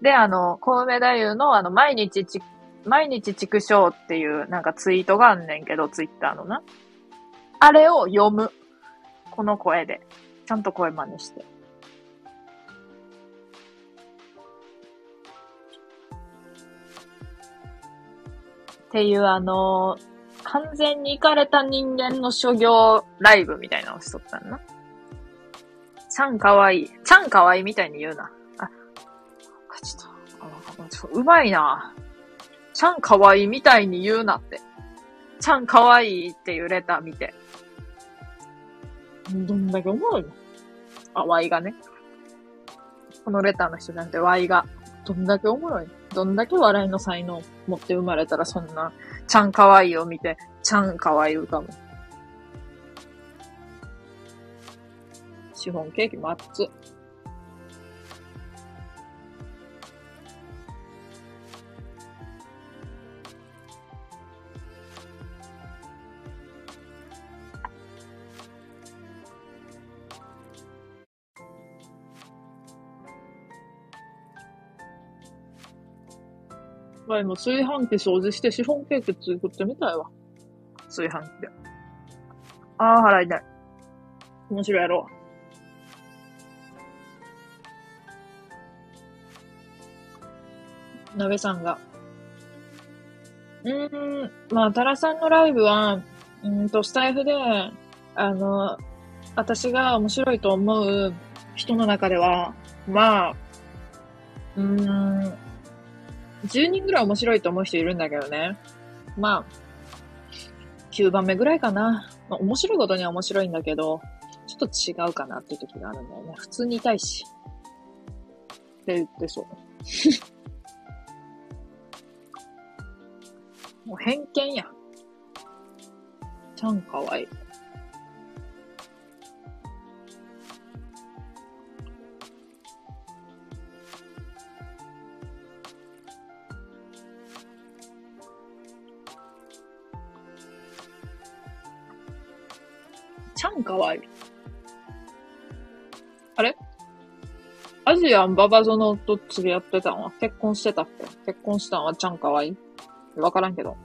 で、あの、小梅太夫のあの、毎日ち、毎日畜生っていうなんかツイートがあんねんけど、ツイッターのな。あれを読む。この声で。ちゃんと声真似して。っていうあのー完全に行かれた人間の諸行ライブみたいなのをしとったんな。ちゃんかわいい。ちゃんかわいいみたいに言うな。あ、ちょっと、ちょうまいな。ちゃんかわいいみたいに言うなって。ちゃんかわいいっていうレター見て。どんだけおもろいの？あ、ワイがね。このレターの人じゃなくて、ワイが。どんだけおもろいどんだけ笑いの才能持って生まれたらそんなちゃんかわいいを見て、ちゃんかわいい歌も。シフォンケーキマッツ。まあ今炊飯器掃除してシフォンケーキ作ってみたいわ。炊飯器で。ああ、腹痛い。面白いやろ。鍋さんが。うーん、まあ、タラさんのライブは、うんと、スタイフで、あの、私が面白いと思う人の中では、まあ、うーん、10人ぐらい面白いと思う人いるんだけどね。まあ、9番目ぐらいかな。まあ、面白いことには面白いんだけど、ちょっと違うかなっていう時があるんだよね。普通にいたいし。って言ってそう。[laughs] もう偏見や。ちゃんかわいい。ちゃんかわいい。あれ？アジアンババゾノと釣り合ってたん？は結婚してたっけ？結婚したんはちゃんかわいい？わからんけど。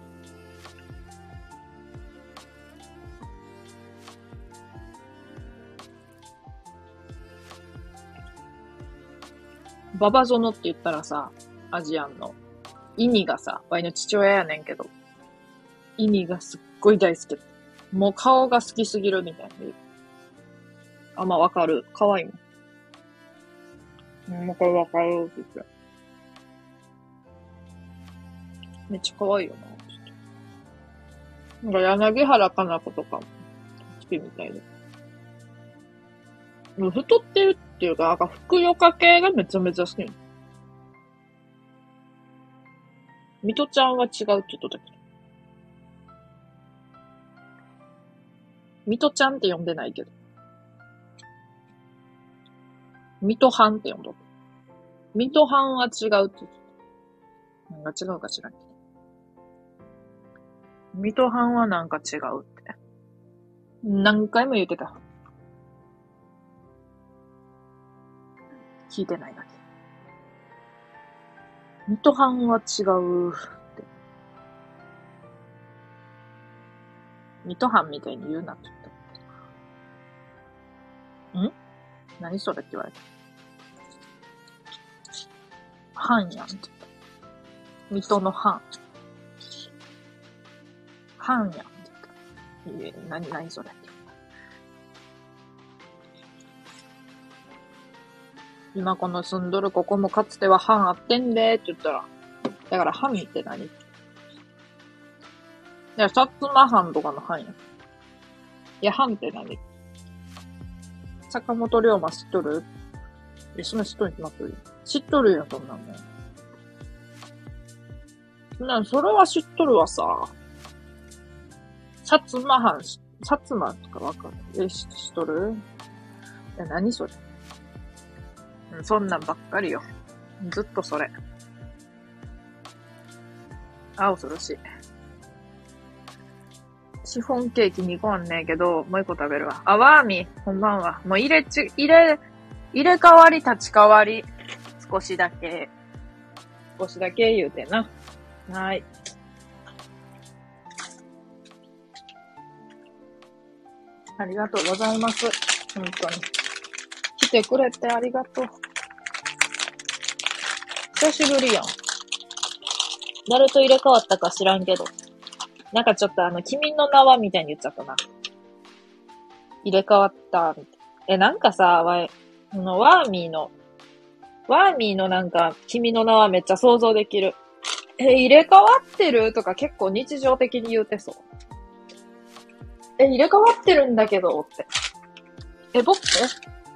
ババゾノって言ったらさ、アジアンの。意味がさ、ワイの父親やねんけど、意味がすっごい大好き。もう顔が好きすぎるみたいな。あ、まあわかる。可愛いもん。もうこれわかるって言って。めっちゃ可愛いよな。なんか柳原かな子とかも好きみたいで。もう太ってるっていうか、なんかふくよか系がめちゃめちゃ好き。ミトちゃんは違うって言っとったけど。ミトちゃんって呼んでないけど。ミトハンって呼んどる。ミトハンは違うって言ってた。なんか違うか知らんけど。ミトハンはなんか違うって。何回も言ってた。聞いてないだけ。ミトハンは違う水戸藩みたいに言うなって言った。ん？何それって言われた。藩やんって言った。水戸の藩。藩やんって言った。いえ、何、何それって言った。今この住んどるここもかつては藩あってんでって言ったら、だから藩って何？っていや、薩摩藩とかの藩や。いや、藩って何？坂本龍馬知っとる？え、そんな知っとるに決まっとる知っとるよ、そんなもん。そんなん、それは知っとるわさ。薩摩藩、薩摩とかわかるえ、知っとる？いや、何それ？そんなんばっかりよ。ずっとそれ。あ、恐ろしい。シフォンケーキ2個あんねんけど、もう1個食べるわ。あ、ワーミー、こんばんは。もう入れち、入れ、入れ替わり立ち替わり。少しだけ。少しだけ言うてな。はーい。ありがとうございます。本当に。来てくれてありがとう。久しぶりやん。誰と入れ替わったか知らんけど。なんかちょっとあの、君の名はみたいに言っちゃったな。入れ替わった、みたいえ、なんかさ、わの、ワーミーの、ワーミーのなんか、君の名はめっちゃ想像できる。え、入れ替わってる？とか結構日常的に言うてそう。え、入れ替わってるんだけどって。え、僕？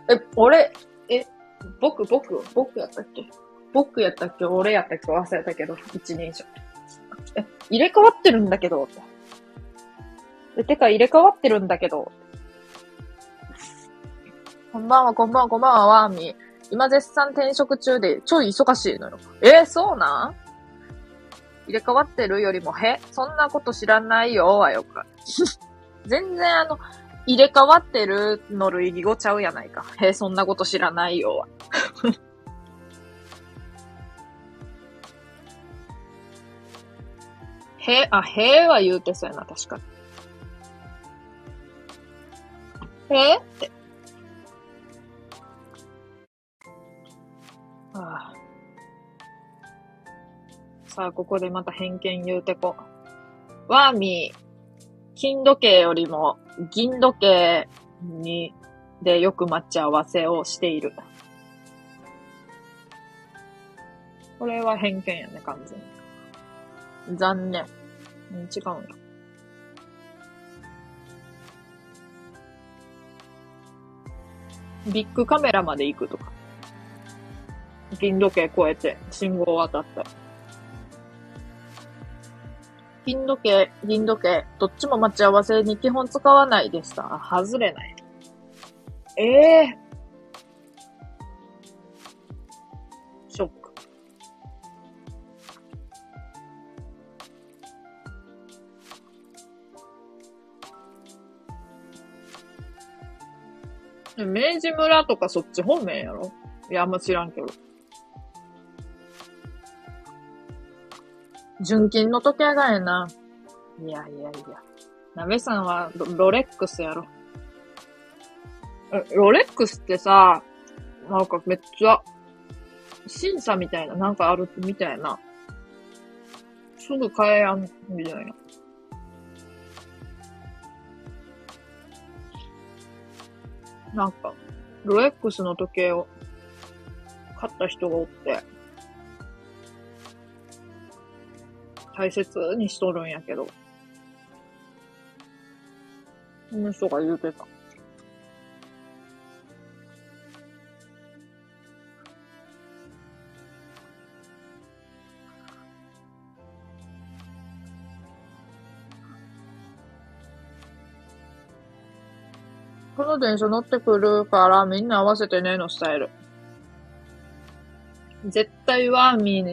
え、え、俺、え、僕、僕、僕やったっけ？僕やったっけ？俺やったっけ？忘れたけど、一人称。え、入れ替わってるんだけど。え、てか入れ替わってるんだけど。こんばんは、こんばんは、こんばんは、ワーミー。今絶賛転職中でちょい忙しいのよ。えそうなん？入れ替わってるよりも、へ？そんなこと知らないよ、はよく。[laughs] 全然あの、入れ替わってるの類義語ちゃうやないか。へそんなこと知らないよ、は。へ、あ、へは言うてそうやな、確かに。へって。ああさあ、ここでまた偏見言うてこ。ワーミー、金時計よりも銀時計に、でよく待ち合わせをしている。これは偏見やね、完全に。残念。うん、違うんや。ビッグカメラまで行くとか。銀時計越えて信号渡った。金時計、銀時計、どっちも待ち合わせに基本使わないでした。外れない。ええ明治村とかそっち方面やろ？いや、あんま知らんけど。純金の時計がええな。いやいやいや。なべさんはロレックスやろ？えロレックスってさ、なんかめっちゃ、審査みたいな、なんかあるみたいな。すぐ買えやん、みたいな。なんか、ロレックスの時計を買った人がおって、大切にしとるんやけど、その人が言うてた。この電車乗ってくるからみんな合わせてねのスタイル。絶対ワーミ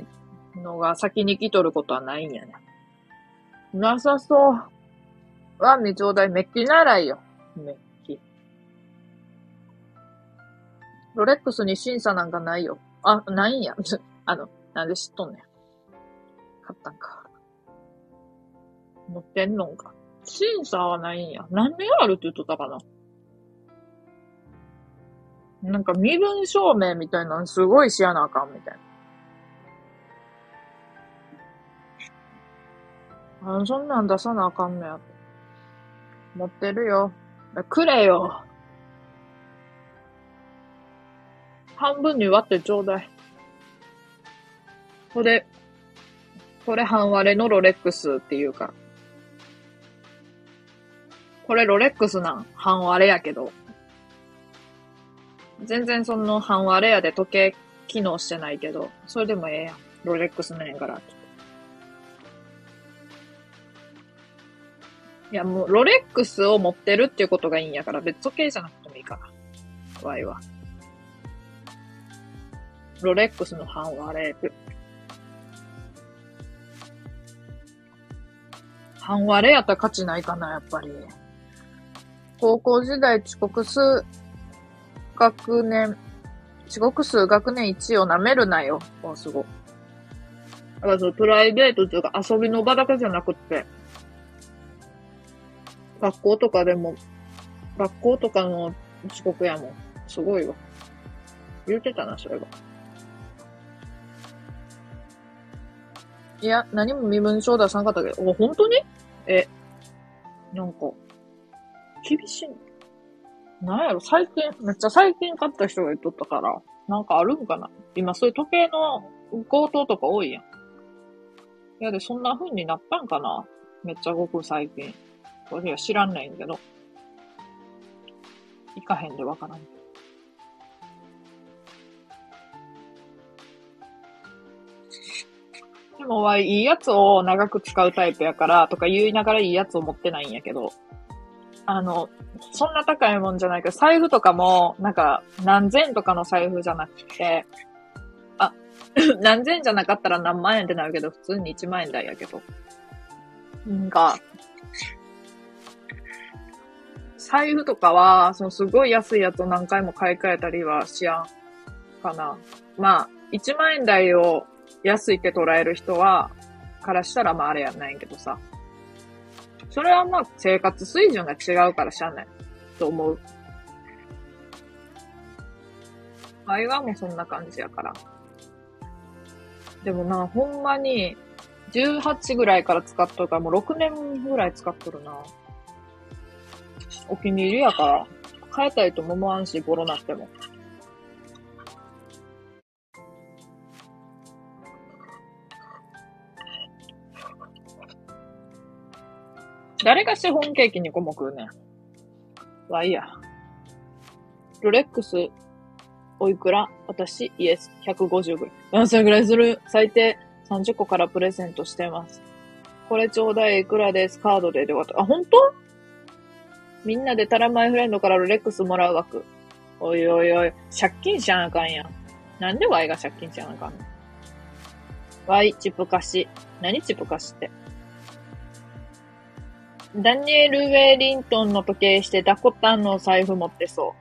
ーのが先に来とることはないんやね。なさそう。ワーミーちょうだい、メッキならいよ。メッキ。ロレックスに審査なんかないよ。あ、ないんや。[laughs] あの、なんで知っとんねん。買ったんか。持ってんのんか。審査はないんや。何年あるって言っとったかな。なんか身分証明みたいなのすごいしやなあかんみたいな。あ、そんなん出さなあかんねや。持ってるよ。くれよ。半分に割ってちょうだい。これ、これ半割れのロレックスっていうか。これロレックスなん？半割れやけど。全然その半割れやで時計機能してないけど、それでもええやん。ロレックスなんやから。いやもうロレックスを持ってるっていうことがいいんやから、別時計じゃなくてもいいから。ワイは。ロレックスの半割れ。半割れやったら価値ないかな、やっぱり。高校時代遅刻数学年、遅刻数学年1を舐めるなよ。あ、すごい。だからそのプライベートというか遊びの場だけじゃなくって、学校とかでも、学校とかの遅刻やもん。すごいわ。言うてたな、それは。いや、何も身分証出さんかったけど、お、本当に？え、なんか、厳しい。なんやろ、最近、めっちゃ最近買った人が言っとったから、なんかあるんかな今そういう時計の強盗とか多いやん。いやで、そんな風になったんかなめっちゃごく最近。これは知らんないんけど。行かへんでわからん。でも、いいやつを長く使うタイプやから、とか言いながらいいやつを持ってないんやけど、あの、そんな高いもんじゃないけど、財布とかも、なんか、何千とかの財布じゃなくて、あ、[coughs] 何千じゃなかったら何万円ってなるけど、普通に1万円台やけど。なんか、財布とかは、そのすごい安いやつを何回も買い替えたりはしやんかな。まあ、1万円台を安いって捉える人は、からしたらまああれやないけどさ。それはまあ生活水準が違うからしゃあないと思う。会話もそんな感じやから。でもな、ほんまに、18ぐらいから使っとるから、もう6年ぐらい使っとるな。お気に入りやから、変えたいとも思わんし、ボロなっても。誰がシフォンケーキ2個も食うねん。わ、いいや。ロレックス、おいくら？私、イエス、150ぐらい。何歳ぐらいする最低30個からプレゼントしてます。これちょうだい、いくらです。カードででわた。あ、本当？みんなでタラマイフレンドからロレックスもらう枠。おいおいおい、借金しやんあかんやん。なんでワイが借金しやんあかんの？ワイ、チップ貸し。何チップ貸しって？ダニエル・ウェリントンの時計してダコタンの財布持ってそ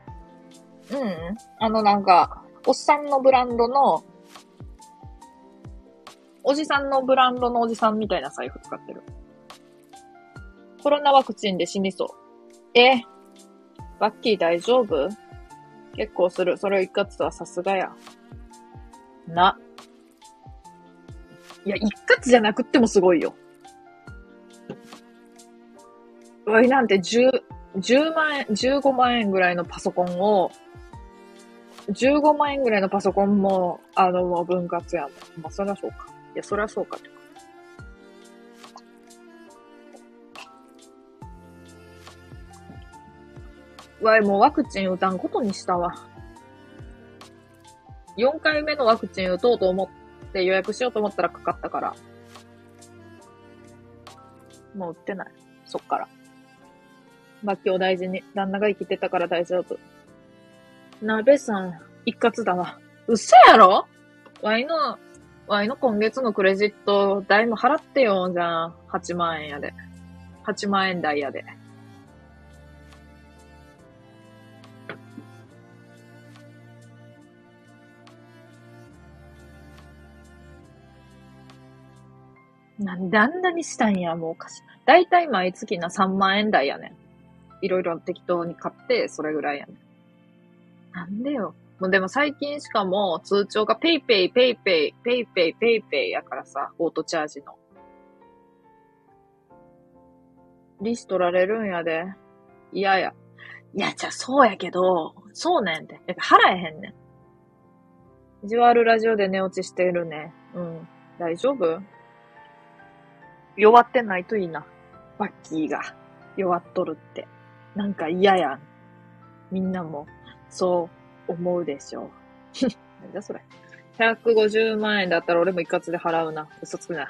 う。うん。あのなんか、おっさんのブランドの、おじさんのブランドのおじさんみたいな財布使ってる。コロナワクチンで死にそう。え？バッキー大丈夫？結構する。それを一括はさすがや。な。いや、一括じゃなくってもすごいよ。わいなんて10、10万円、15万円ぐらいのパソコンを、15万円ぐらいのパソコンも、あの、もう分割やもん。まあ、そりゃそうか。いや、そりゃそうかってか。わい、もうワクチン打たんことにしたわ。4回目のワクチン打とうと思って予約しようと思ったらかかったから。もう打ってない。そっから。バッキを大事に。旦那が生きてたから大丈夫。なべさん、一括だわ。嘘やろ？ワイの、ワイの今月のクレジット代も払ってよ、じゃあ。8万円やで。8万円台やで。なんであんなにしたんや、もうおかしい。だいたい毎月な3万円台やねん。いろいろ適当に買って、それぐらいやね。なんでよ。もうでも最近しかも通帳がペイペイ、ペイペイ、ペイペイ、ペイペイやからさ、オートチャージの。利子取られるんやで。いやや。いや、じゃあそうやけど、そうねんて。やっぱ払えへんねん。じわるラジオで寝落ちしてるね。うん。大丈夫？弱ってないといいな。バッキーが弱っとるって。なんか嫌やん。みんなもそう思うでしょう。[laughs] なんだそれ。150万円だったら俺も一括で払うな。嘘つくな。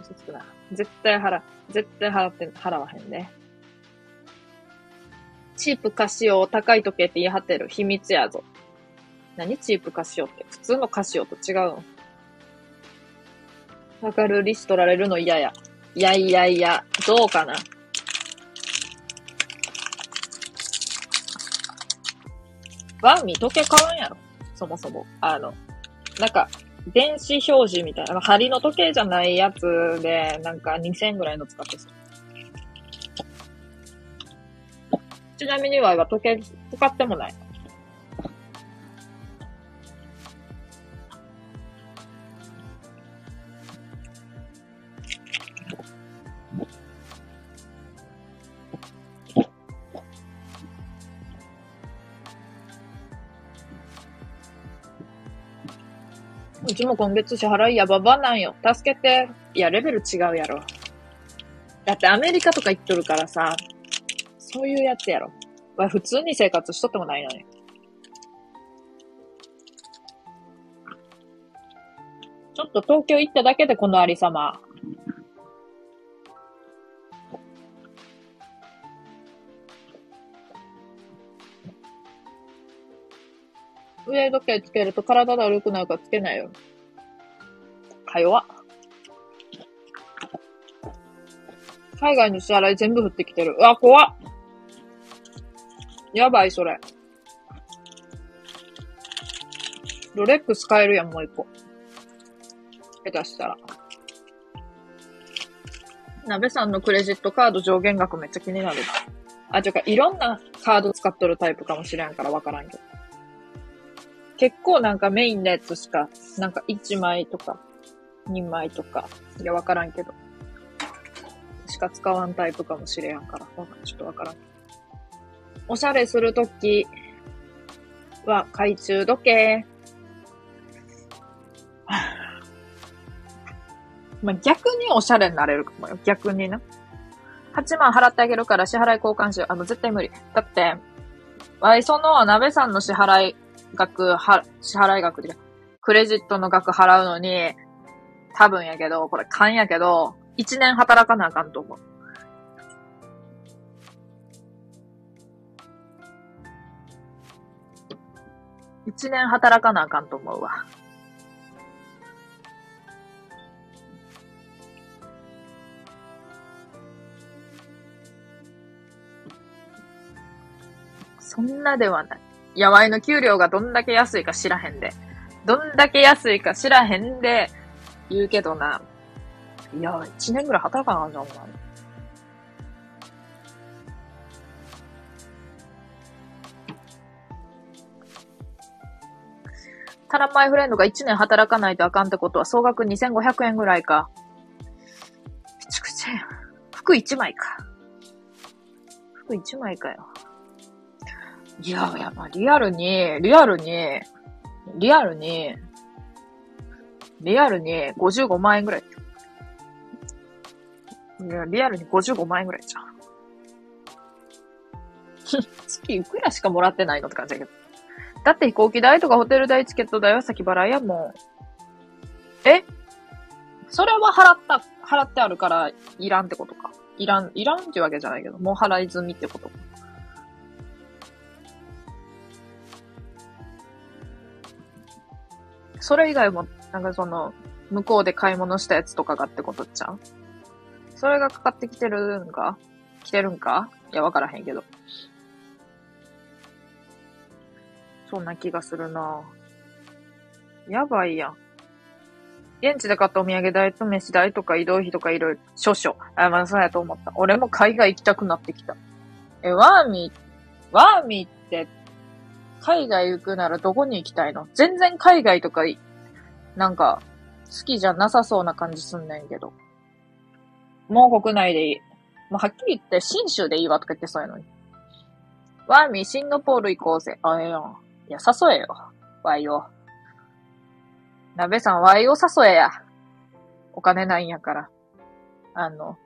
嘘つくな。絶対払、絶対払って、払わへんね。チープカシオ、高い時計って言い張ってる。秘密やぞ。何チープカシオって？普通のカシオと違うの。わかる？リス取られるの嫌や。いやいやいや、どうかな？ワンミ時計買わんやろ。そもそも。あの、なんか、電子表示みたいな、針の時計じゃないやつで、なんか2000円ぐらいの使ってそう。ちなみにワイは時計使ってもない。うちも今月支払いやばばなんよ。助けて。いや、レベル違うやろ。だってアメリカとか行っとるからさ、そういうやつやろ。わ普通に生活しとってもないのに。ちょっと東京行っただけでこのありさま。腕時計つけると体だるくなるからつけないよ。か弱っ。海外の支払い全部降ってきてる。うわ、怖っ。やばい、それ。ロレックス買えるやん、もう一個。下手したら。鍋さんのクレジットカード上限額めっちゃ気になる。あ、ちょか、いろんなカード使っとるタイプかもしれんからわからんけど。結構なんかメインのやつしか、なんか1枚とか、2枚とか、いやわからんけど。しか使わんタイプかもしれんから、わかちょっとわからん。おしゃれするときは懐中時計。[laughs] まあ、逆におしゃれになれるかもよ。逆にな。8万払ってあげるから支払い交換しよう。あ、もう絶対無理。だって、わいその、鍋さんの支払い額、は、支払い額で、クレジットの額払うのに、多分やけど、これ勘やけど、1年働かなあかんと思う。1年働かなあかんと思うわ。そんなではない。やわいの給料がどんだけ安いか知らへんで。どんだけ安いか知らへんで言うけどな。いや、1年ぐらい働かなあじゃん、お前。タラマイフレンドが1年働かないとあかんってことは総額2500円ぐらいか。めちゃくちゃ。服1枚か。服1枚かよ。いや、や、まあ、リアルに、リアルに、リアルに、リアルに55万円ぐらい。いや、リアルに55万円ぐらいじゃん。[laughs] 月いくらしかもらってないのって感じだけど。だって飛行機代とかホテル代チケット代は先払いやもん。え？それは払った、払ってあるからいらんってことか。いらん、いらんってわけじゃないけど、もう払い済みってことか。それ以外も、なんかその、向こうで買い物したやつとかがってことちゃう？それがかかってきてるんか？来てるんか？いや、わからへんけど。そんな気がするなやばいやん。現地で買ったお土産代と飯代とか移動費とかいろいろ、少々。あ、まあそうやと思った。俺も海外行きたくなってきた。え、ワーミー、ワーミーって、海外行くならどこに行きたいの？全然海外とか、なんか、好きじゃなさそうな感じすんねんけど。もう国内でいい。もうはっきり言って、新州でいいわとか言ってそうやのに。ワーミー、シンガポール行こうぜ。あ、ええやん。いや、誘えよ。ワイを。鍋さん、ワイを誘えや。お金ないんやから。あの、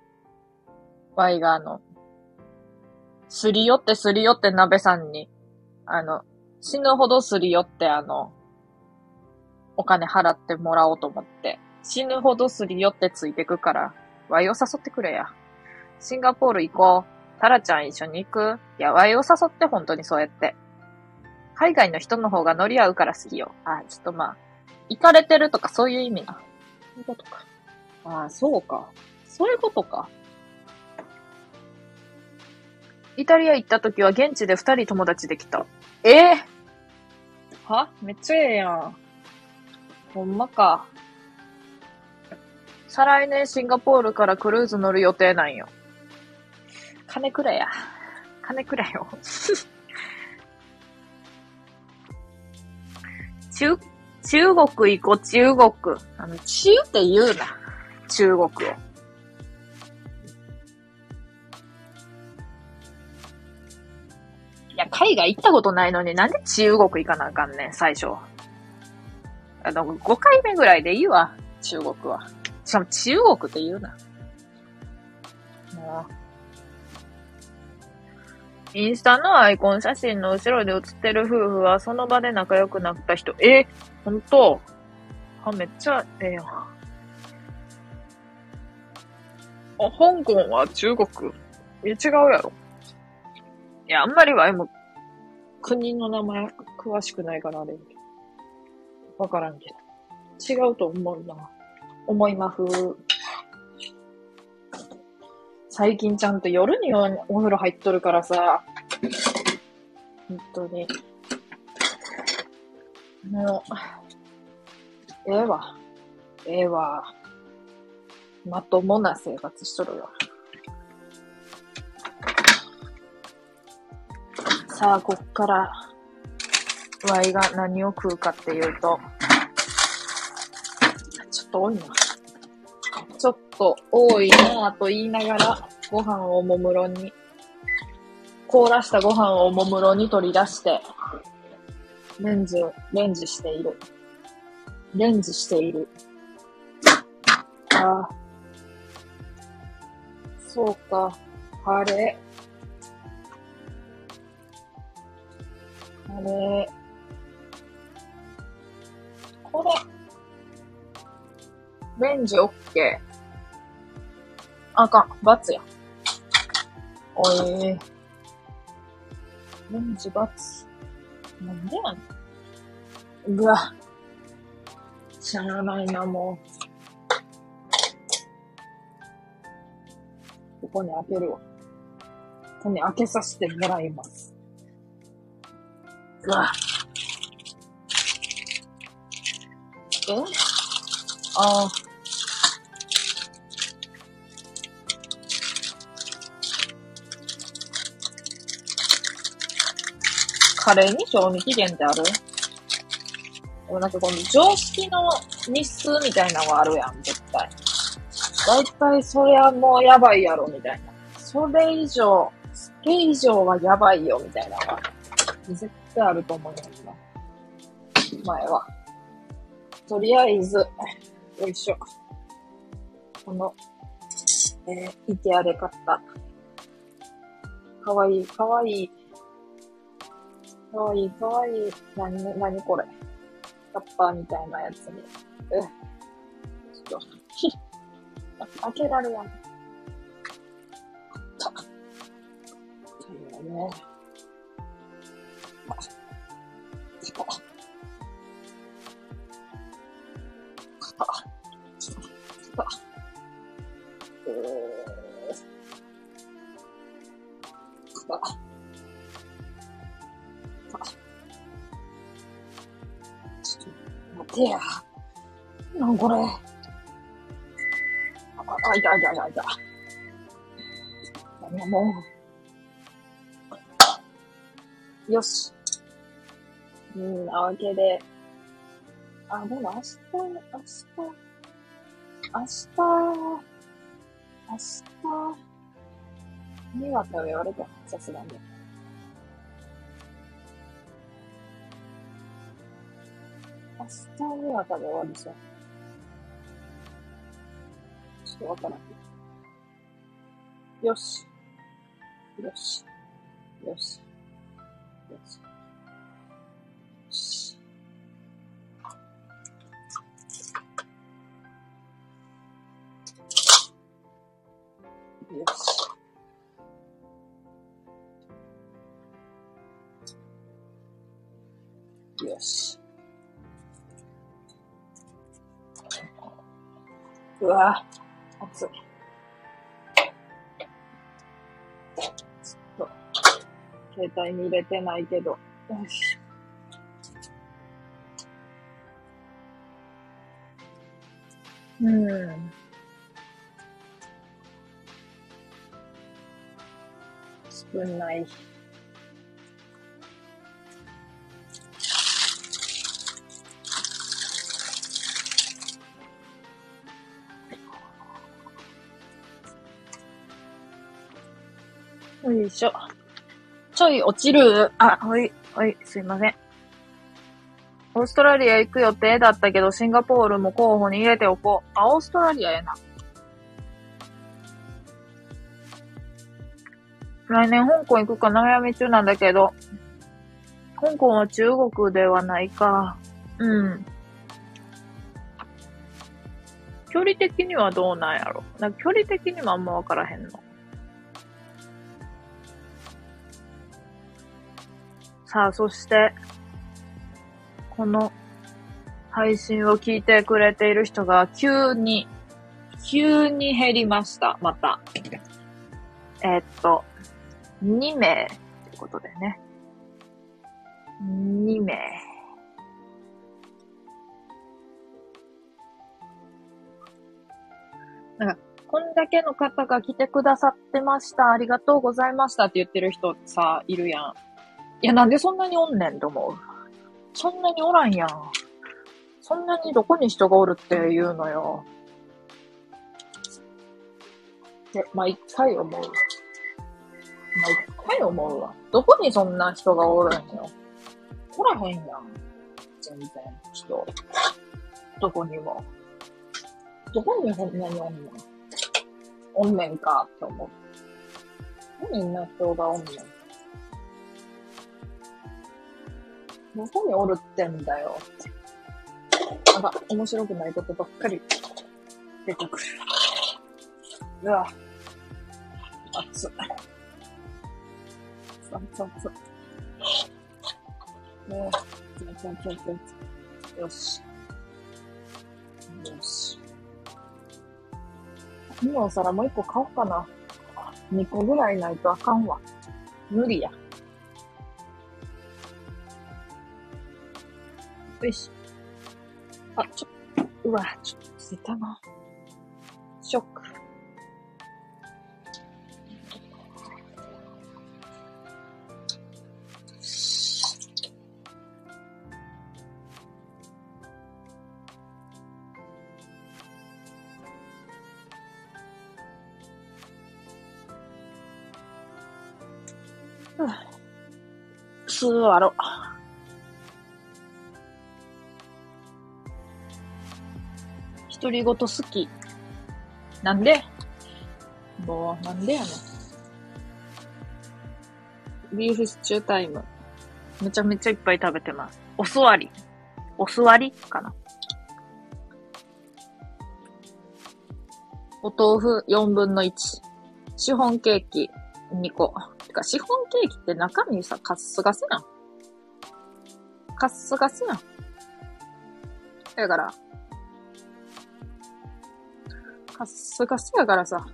ワイがあの、すり寄ってすり寄って鍋さんに、あの、死ぬほどすり寄ってあの、お金払ってもらおうと思って、死ぬほどすり寄ってついてくから、ワイを誘ってくれや。シンガポール行こう。タラちゃん一緒に行くいや、ワイを誘って本当にそうやって。海外の人の方が乗り合うから好きよ。あ、ちょっとまあ、行かれてるとかそういう意味な。そういうことか。ああ、そうか。そういうことか。イタリア行った時は現地で二人友達できた。ええは？めっちゃええやん。ほんまか。再来年シンガポールからクルーズ乗る予定なんよ。金くれや。金くれよ。[laughs] 中、中国行こう、中国。あの、中って言うな。中国を。いや、海外行ったことないのになんで中国行かなあかんねん、最初。あの、5回目ぐらいでいいわ、中国は。しかも中国って言うな。もう。インスタのアイコン写真の後ろで写ってる夫婦はその場で仲良くなった人。え、ほんとあ、めっちゃええやん。あ、香港は中国？え、違うやろ。いや、あんまりは、もう、国の名前詳しくないからあれ。わからんけど。違うと思うな。思いまふ。最近ちゃんと夜にお風呂入っとるからさ。本当に。もう、ええわ。ええわ。まともな生活しとるよ。さあ、こっから、ワイが何を食うかっていうと、ちょっと多いな。ちょっと多いなぁと言いながら、ご飯をおもむろに、凍らしたご飯をおもむろに取り出して、レンジ、レンジしている。レンジしている。ああ。そうか。カレー。カレー。これ。レンジオッケー。あかん。バツや。おえー。レンジバツ。なんでやん。うわ。しゃあないな、もう。ここに開けるわ。ここに開けさせてもらいます。うわ。えああ。カレーに賞味期限ってある？でもなんかこの常識の日数みたいなのがあるやん、絶対。だいたいそれはもうやばいやろ、みたいな。それ以上、それ以上はやばいよ、みたいなのが、絶対あると思うんだけど。前は。とりあえず、よいしょ。この、えー、イケアで買った。かわいい、かわいい。かわいい、かわいい。なに、なにこれ。タッパーみたいなやつに。え、ちょっと、ひ [laughs] 開けられやん。た。というね。ー。た。ちょっと、待てや。なんこれ。いたいたいたいた。何やもう。よし。うん、なわけで。あ、でも明日、明日、明日、明日、新潟はやるか、さすがに。明日、迷惑で終わりそう。ちょっとわからん。よし。よし。よし。よし。うわ暑い。ちょっと、携帯に入れてないけど。よし。うん。スプーンない。いしょ。ちょい落ちる。あ、ほい、ほい、すいません。オーストラリア行く予定だったけど、シンガポールも候補に入れておこう。あ、オーストラリアやな。来年香港行くか悩み中なんだけど、香港は中国ではないか。うん。距離的にはどうなんやろ。なんか距離的にもあんまわからへんの。さあ、そして、この配信を聞いてくれている人が急に、急に減りました。また。えーっと、2名ということでね。2名。なんか、こんだけの方が来てくださってました。ありがとうございましたって言ってる人さ、いるやん。いや、なんでそんなにおんねんと思う。そんなにおらんやん。そんなにどこに人がおるって言うのよ。で、毎回思う。毎回思うわ。どこにそんな人がおるんよ。おらへんやん。全然、人。どこにも。どこにそんなにおんねん。おんねんかって思う。みんな人がおんねん。どこにおるってんだよ。なんか、面白くないことばっかり出てくる。うわ。熱い。熱々。ねえ、熱々熱々よし。よし。今のお皿もう一個買おうかな。二個ぐらいないとあかんわ。無理や。よし。あ、ちょ、うわ、ちょっとついたな。ショック。ふぅ座ろう。独り言好き。なんで？もう、なんでやねん。ビーフシチュータイム。めちゃめちゃいっぱい食べてます。お座り。お座りかな。お豆腐4分の1。シフォンケーキ2個。てか、シフォンケーキって中身さ、カッスガスやん？カッスガスやん？だから、カッスカスやからさ。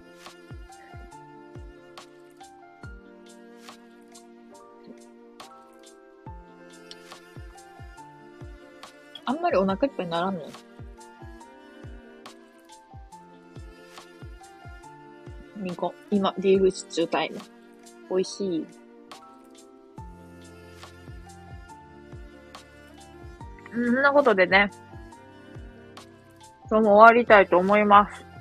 あんまりお腹いっぱいにならんの？よ。2個。今、ビーフシチュータイム。美味しい。そんなことでね、今日も終わりたいと思います。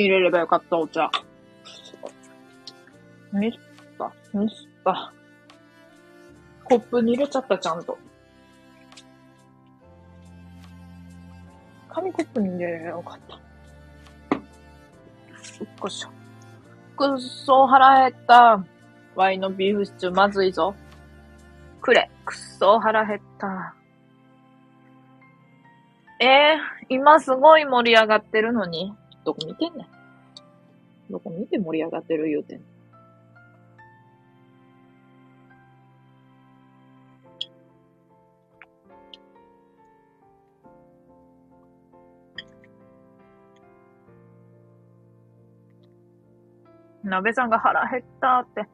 入れればよかったお茶。ミスった、ミスった。コップに入れちゃった、ちゃんと。紙コップに入れればよかった。よっこしょ。くっそ腹減った。ワイのビーフシチューまずいぞ。くれ。くっそ腹減った。ええー、今すごい盛り上がってるのに。どこ見てんねん。どこ見て盛り上がってる言うてん鍋さんが腹減ったって、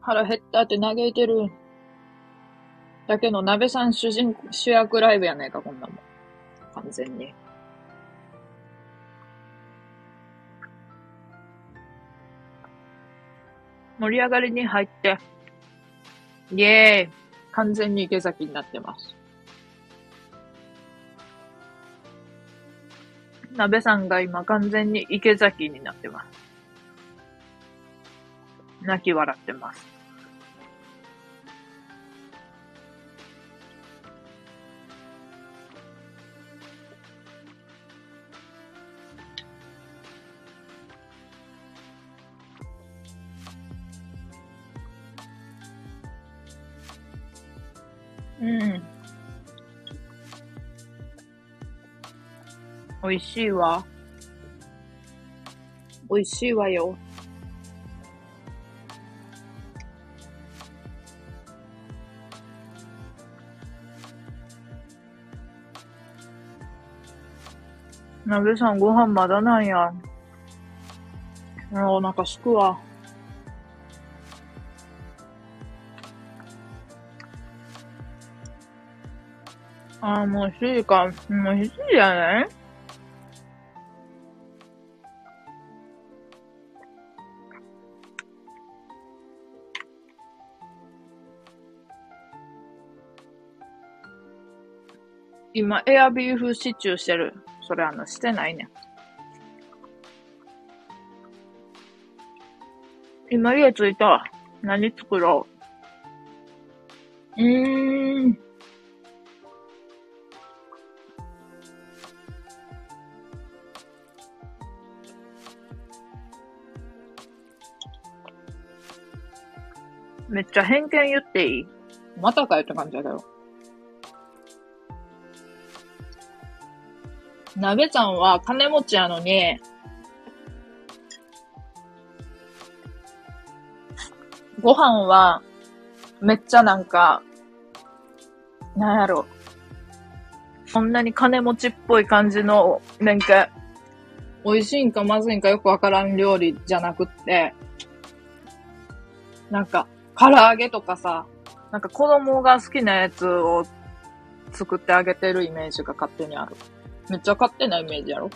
腹減ったって嘆いてる。だけど、鍋さん主人、主役ライブやねえか、こんなもん。完全に。盛り上がりに入って、イエーイ完全に池崎になってます。鍋さんが今完全に池崎になってます。泣き笑ってます。うん。美味しいわ。美味しいわよ。なべさんご飯まだなんや。お腹すくわ。ああ、もう7時か。もう7時やね今、エアビーフシチューしてる。それあの、してないね。今家着いた。何作ろう。うーん。めっちゃ偏見言っていい？またかよって感じだけど。鍋ちゃんは金持ちやのに、ご飯は、めっちゃなんか、なんやろ。そんなに金持ちっぽい感じの、なんか、美味しいんかまずいんかよくわからん料理じゃなくって、なんか、唐揚げとかさ、なんか子供が好きなやつを作ってあげてるイメージが勝手にある。めっちゃ勝手なイメージやろ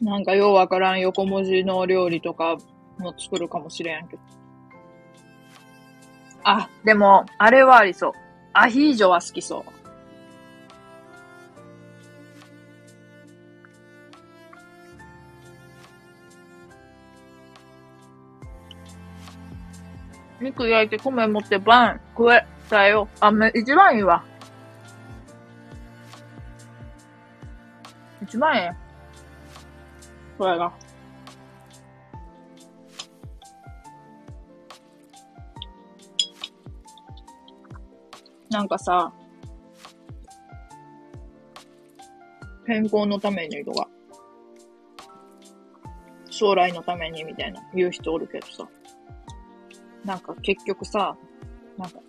なんかようわからん横文字の料理とかも作るかもしれんけど。あ、でも、あれはありそう。アヒージョは好きそう。肉焼いて米持ってバン食えたよ。あ、め、一番いいわ。一番ええ。これが。なんかさ、健康のためにとか、将来のためにみたいな言う人おるけどさ。なんか結局さ、なんか、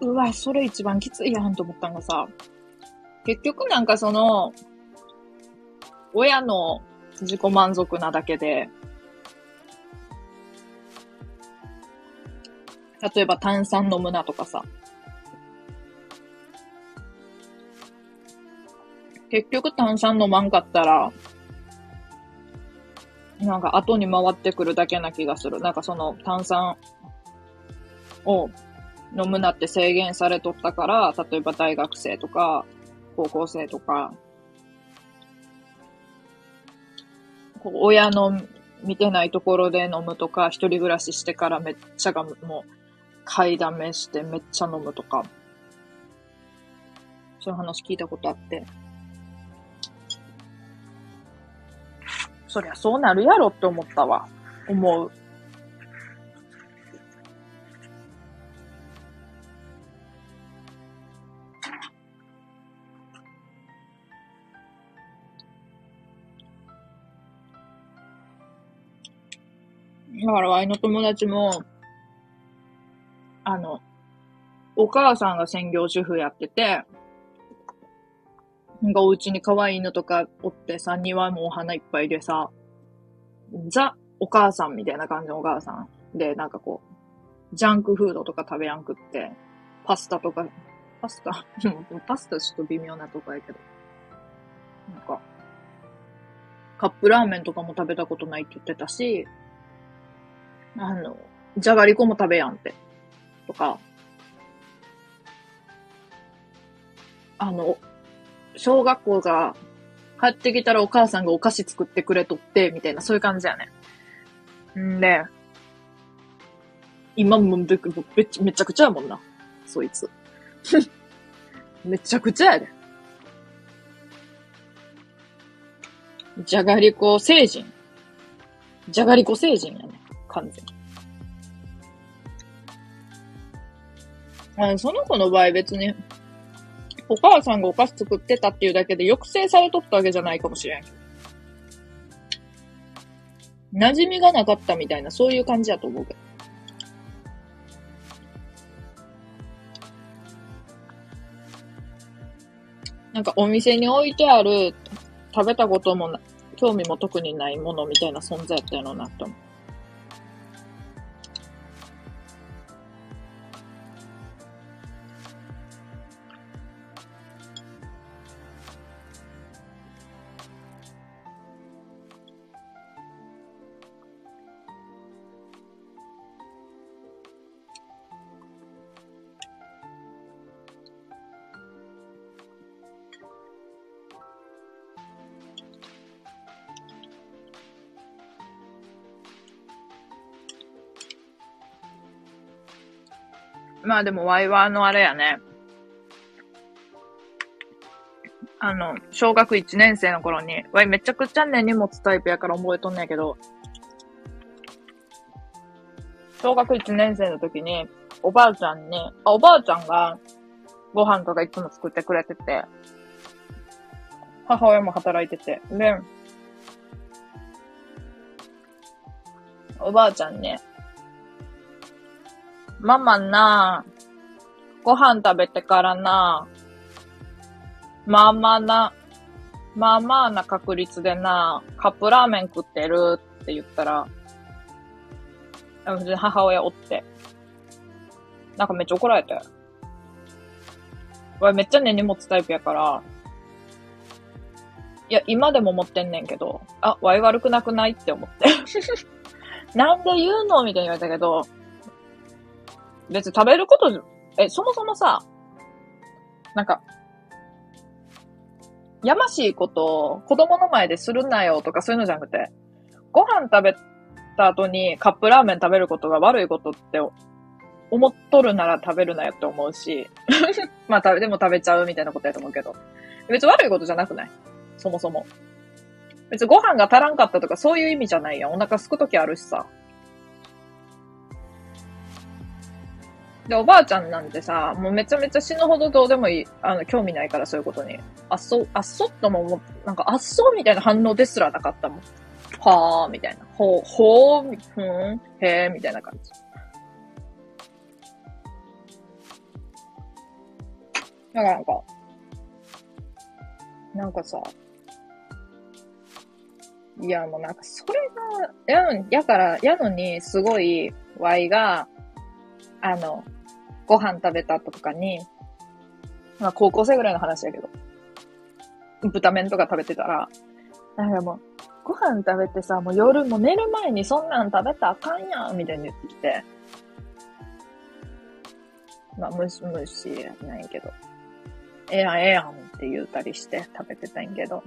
うわ、それ一番きついやんと思ったんがさ、結局なんかその、親の自己満足なだけで、例えば炭酸飲むなとかさ、結局炭酸飲まんかったら、なんか後に回ってくるだけな気がする。なんかその炭酸を飲むなって制限されとったから、例えば大学生とか、高校生とか、こう親の見てないところで飲むとか、一人暮らししてからめっちゃがもう、買いだめしてめっちゃ飲むとか、そういう話聞いたことあって。そりゃそうなるやろって思ったわ。思う。だから、ワイの友達も、あの、お母さんが専業主婦やってて、なんかお家に可愛い犬とかおってさ、庭もお花いっぱいでさ、ザ、お母さんみたいな感じのお母さん。で、なんかこう、ジャンクフードとか食べやんくって、パスタとか、パスタ？[laughs] パスタちょっと微妙なとこやけど。なんか、カップラーメンとかも食べたことないって言ってたし、あの、じゃがりこも食べやんって。とか、あの、小学校が帰ってきたらお母さんがお菓子作ってくれとって、みたいな、そういう感じやね。んで、今もめめめちゃくちゃやもんな。そいつ。[laughs] めちゃくちゃやで。じゃがりこ星人。じゃがりこ星人やね。完全に。あその子の場合別にお母さんがお菓子作ってたっていうだけで抑制されとったわけじゃないかもしれん。馴染みがなかったみたいな、そういう感じだと思うけど。なんかお店に置いてある、食べたこともな興味も特にないものみたいな存在やったよなって思う。まあでもワイワーのあれやね。あの、小学1年生の頃に、ワイめちゃくちゃね、荷物タイプやから覚えとんねんけど、小学1年生の時に、おばあちゃんに、あ、おばあちゃんがご飯とかいつも作ってくれてて、母親も働いてて、で、おばあちゃんに、ママな、ご飯食べてからな、まあまあな、まあまあな確率でな、カップラーメン食ってるって言ったら、母親おって。なんかめっちゃ怒られたよ。俺めっちゃね、荷物タイプやから、いや、今でも思ってんねんけど、あ、わい悪くなくないって思って。[laughs] なんで言うのみたいに言われたけど、別に食べること、え、そもそもさ、なんか、やましいことを子供の前でするなよとかそういうのじゃなくて、ご飯食べた後にカップラーメン食べることが悪いことって思っとるなら食べるなよって思うし、[laughs] まあ食べ、でも食べちゃうみたいなことやと思うけど、別に悪いことじゃなくない？そもそも。別にご飯が足らんかったとかそういう意味じゃないやん。お腹すくときあるしさ。で、おばあちゃんなんてさ、もうめちゃめちゃ死ぬほどどうでもいい、あの、興味ないからそういうことに。あっそ、あっそっとももなんか、あっそうみたいな反応ですらなかったもん。はー、みたいな。ほう、ほー、ふん、へー、みたいな感じ。だからなんか、なんかさ、いやもうなんかそれが、やの、やから、やのにすごい、ワイが、あの、ご飯食べたとかに、まあ高校生ぐらいの話やけど、豚麺とか食べてたら、なんかもう、ご飯食べてさ、もう夜も寝る前にそんなん食べたらあかんやん、みたいに言ってきて。まあ、むし、むしやないけど。ええやん、ええやんって言うたりして食べてたんやけど。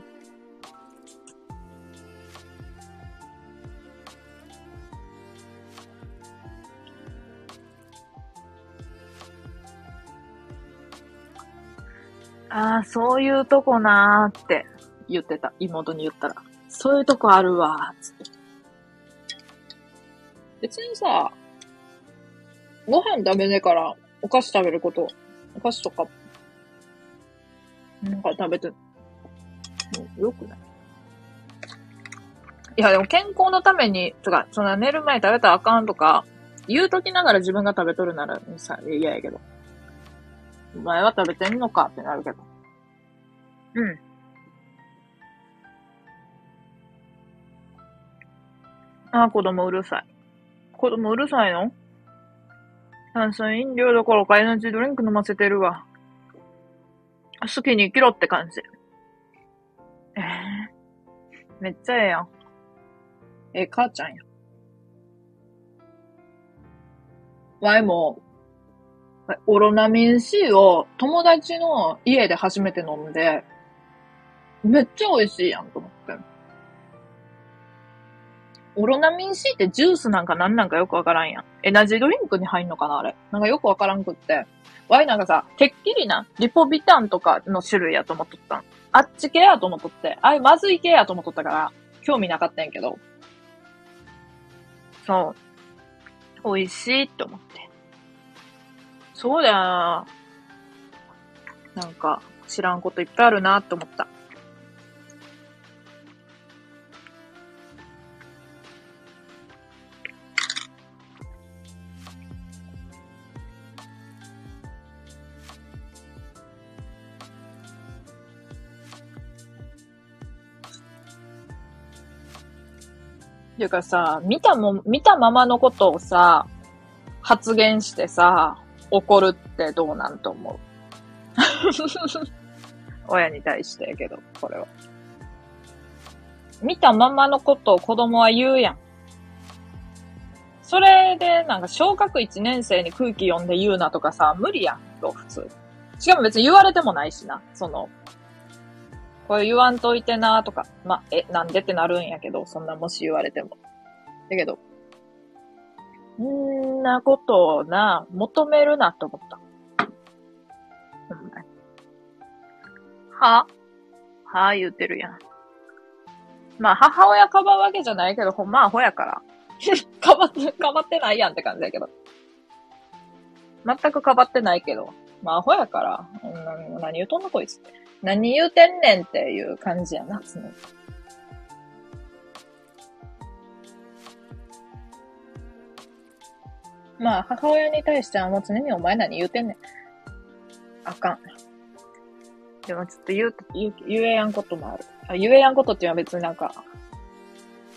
ああ、そういうとこなーって言ってた。妹に言ったら。そういうとこあるわー、つって。別にさ、ご飯食べねえから、お菓子食べること、お菓子とか、なんか食べて、もうよくない？いや、でも健康のために、とか、そんな寝る前食べたらあかんとか、言うときながら自分が食べとるならさ、嫌やけど。お前は食べてんのかってなるけど。うん。あー、子供うるさい。子供うるさいの？炭酸飲料どころかエナジードリンク飲ませてるわ。好きに生きろって感じ。えー、めっちゃええやん。ええ母ちゃんや。わいも、オロナミン C を友達の家で初めて飲んで、めっちゃ美味しいやんと思って。オロナミン C ってジュースなんかなんなんかよくわからんやん。エナジードリンクに入んのかなあれ？なんかよくわからんくって。ワイなんかさ、てっきりな、リポビタンとかの種類やと思っとったん。あっち系やと思っとって。あれ、まずい系やと思っとったから、興味なかったんやけど。そう。美味しいって思って。そうだよな。なんか、知らんこといっぱいあるなって思った。ていうかさ、見たも、見たままのことをさ、発言してさ、怒るってどうなんと思う？[laughs] 親に対してやけど、これは。見たままのことを子供は言うやん。それで、なんか、小学1年生に空気読んで言うなとかさ、無理やん、と、普通。しかも別に言われてもないしな、その、これ言わんといてなとか、ま、え、なんでってなるんやけど、そんなもし言われても。だけど、んなことをな、求めるなって思った。は？はぁ言うてるやん。まあ、母親かばうわけじゃないけど、ほんまアホやから。[laughs] かばって、かばってないやんって感じだけど。全くかばってないけど。まあ、アホやから。うん何言うとんのこいつ。何言うてんねんっていう感じやな、常に。まあ、母親に対してはもう常にお前何言うてんねん。あかん。でもちょっと言う、言、言えやんこともある。あ言えやんことっていうのは別になんか、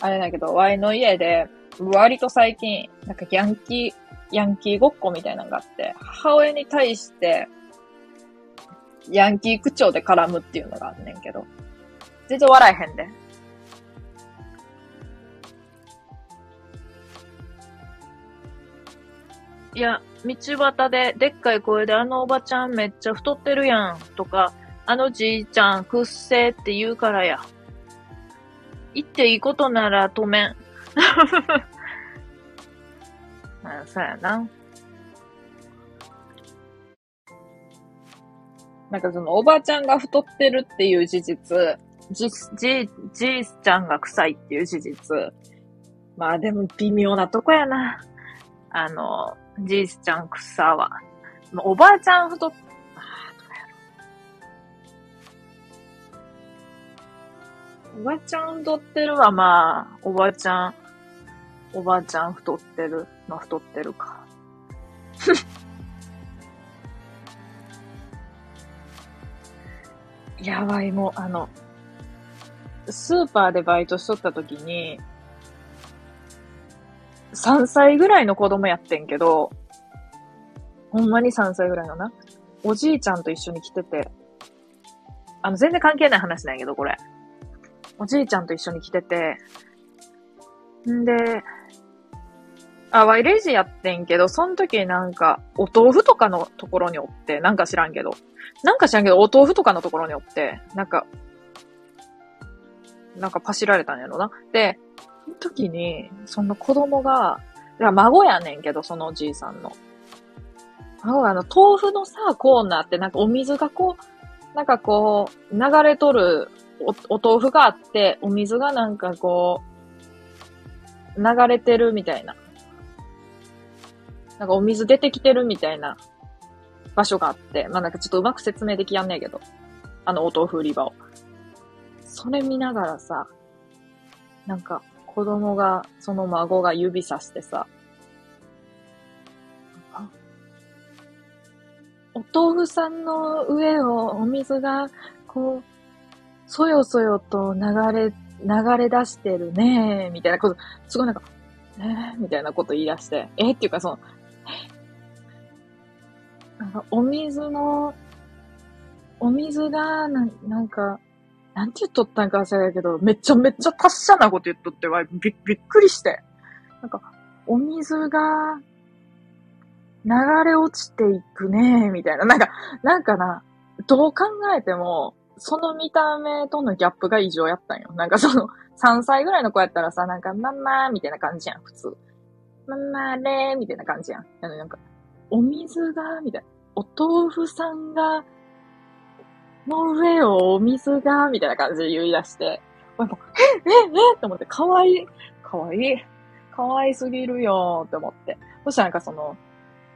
あれだけど、ワイの家で、割と最近、なんかヤンキー、ヤンキーごっこみたいなのがあって、母親に対して、ヤンキー口調で絡むっていうのがあんねんけど、全然笑えへんで。いや、道端ででっかい声であのおばちゃんめっちゃ太ってるやんとか、あのじいちゃんくっせーって言うからや。言っていいことなら止めん。[laughs] まあ、そうやな。なんかそのおばちゃんが太ってるっていう事実、じ、じ、じいちゃんが臭いっていう事実。まあでも微妙なとこやな。あの、じいちゃん草は。おばあちゃん太っ、おばあちゃん太ってるはまあ、おばあちゃん、おばあちゃん太ってる。まあ太ってるか。[laughs] やばい、もう、あの、スーパーでバイトしとった時に、3歳ぐらいの子供やってんけど、ほんまに3歳ぐらいのな。おじいちゃんと一緒に来てて、あの、全然関係ない話なんやけど、これ。おじいちゃんと一緒に来てて、んで、あ、ワイレジやってんけど、その時なんか、お豆腐とかのところにおって、なんか知らんけど、なんか知らんけど、お豆腐とかのところにおって、なんか、なんかパシられたんやろな。で、時に、その子供が、いや、孫やねんけど、そのおじいさんの。孫があの、豆腐のさ、コーナーってなんかお水がこう、なんかこう、流れとるお、お豆腐があって、お水がなんかこう、流れてるみたいな。なんかお水出てきてるみたいな場所があって、まあなんかちょっとうまく説明できやんねえけど、あのお豆腐売り場を。それ見ながらさ、なんか子供が、その孫が指さしてさ、お豆腐さんの上をお水が、こう、そよそよと流れ、流れ出してるねみたいなこと、すごいなんか、えー、みたいなこと言い出して、えー、っていうかその、なんかお水の、お水が、ななんか、なんて言っとったんか忘れたけど、めちゃめちゃ達者なこと言っとってわ、びびっくりして。なんか、お水が、流れ落ちていくねみたいな。なんか、なんかな、どう考えても、その見た目とのギャップが異常やったんよ。なんかその、3歳ぐらいの子やったらさ、なんか、ママーみたいな感じやん、普通。ママーれーみたいな感じやん。あのなんか、お水が、みたいな。お豆腐さんが、の上をお水が、みたいな感じで言い出して、え、え、え、って思って、かわいい。かわいい。かわいすぎるよって思って。そしたらなんかその、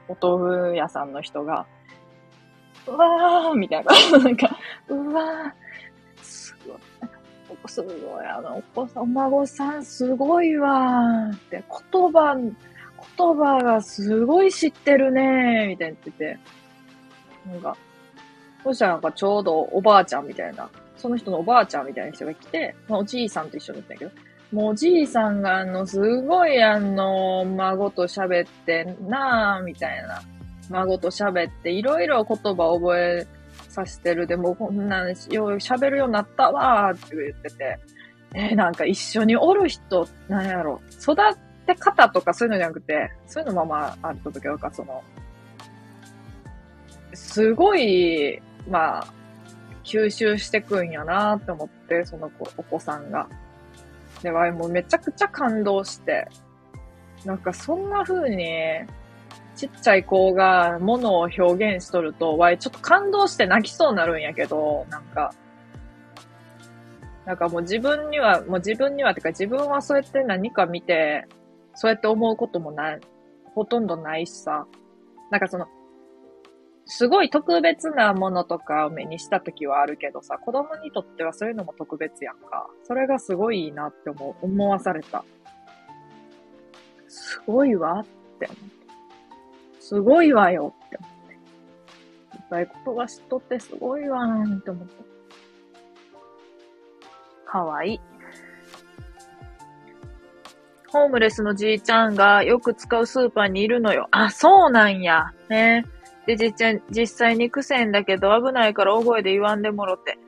お豆腐屋さんの人が、うわーみたいな。なんか、うわーすごい。すごい、あの、お子さん、お孫さんすごいわーって、言葉、言葉がすごい知ってるねーみたいに言ってて、なんか、そしたらなんかちょうどおばあちゃんみたいな、その人のおばあちゃんみたいな人が来て、まあ、おじいさんと一緒だったんだけど、もうおじいさんがあの、すごいあの、孫と喋ってなーみたいな。孫と喋って、いろいろ言葉覚えさせてるで、もこんなんよう、喋るようになったわーって言ってて、えー、なんか一緒におる人、なんやろ、育て方とかそういうのじゃなくて、そういうのままあった時は、その、すごい、まあ、吸収してくんやなって思って、その子、お子さんが。で、わいもめちゃくちゃ感動して、なんかそんな風に、ちっちゃい子が物を表現しとると、わいちょっと感動して泣きそうになるんやけど、なんか、なんかもう自分には、もう自分には、てか自分はそうやって何か見て、そうやって思うこともない、ほとんどないしさ。なんかその、すごい特別なものとかを目にした時はあるけどさ、子供にとってはそういうのも特別やんか。それがすごいいいなって思、思わされた。すごいわって思って。すごいわよって思って。いっぱい言葉知っとってすごいわーって思って。かわいい。ホームレスのじいちゃんがよく使うスーパーにいるのよ。あ、そうなんや。ね。で、じっちゃん、実際に癖んだけど危ないから大声で言わんでもろて。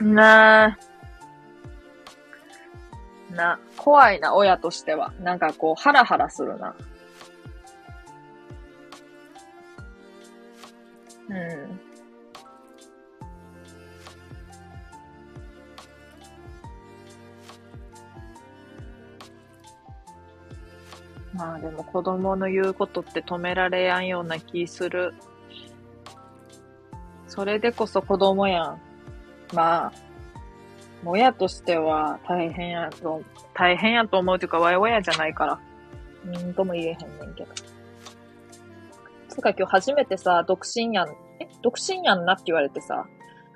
なあ。な、怖いな、親としては。なんかこう、ハラハラするな。まあでも子供の言うことって止められやんような気する。それでこそ子供やん。まあ、親としては大変やと、大変やと思うというか、わい親じゃないから。うんとも言えへんねんけど。つか今日初めてさ、独身やん、え？独身やんなって言われてさ、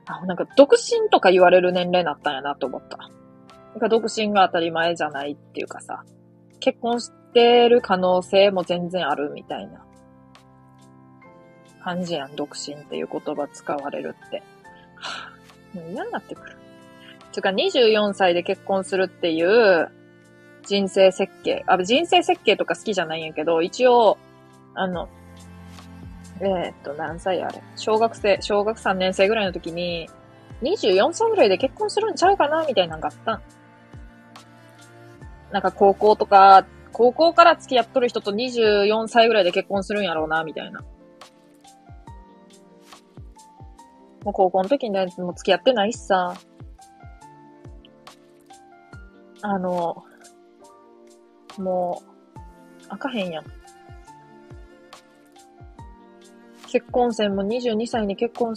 あ、なんか独身とか言われる年齢になったんやなと思った。なんか独身が当たり前じゃないっていうかさ、結婚してる可能性も全然あるみたいな感じやん、独身っていう言葉使われるって。もう嫌になってくる。つうか、24歳で結婚するっていう人生設計。あ、人生設計とか好きじゃないんやけど、一応、あの、えー、っと、何歳あれ小学生、小学3年生ぐらいの時に、24歳ぐらいで結婚するんちゃうかなみたいなのがあったん。なんか高校とか、高校から付き合っとる人と24歳ぐらいで結婚するんやろうな、みたいな。もう高校の時にも付き合ってないしさ。あの、もう、あかへんやん。結婚戦も22歳に結婚、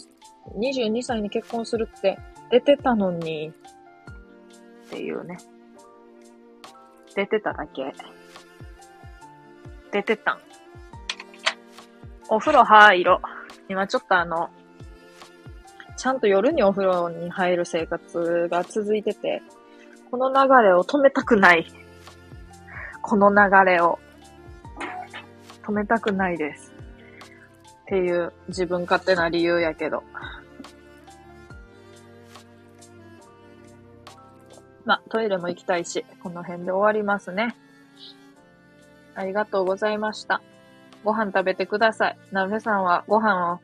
22歳に結婚するって出てたのに、っていうね。出てただけ。出てたん。お風呂入ろ。今ちょっとあの、ちゃんと夜にお風呂に入る生活が続いてて、この流れを止めたくない。この流れを止めたくないです。っていう自分勝手な理由やけど。まあトイレも行きたいし、この辺で終わりますね。ありがとうございました。ご飯食べてください。なべさんはご飯を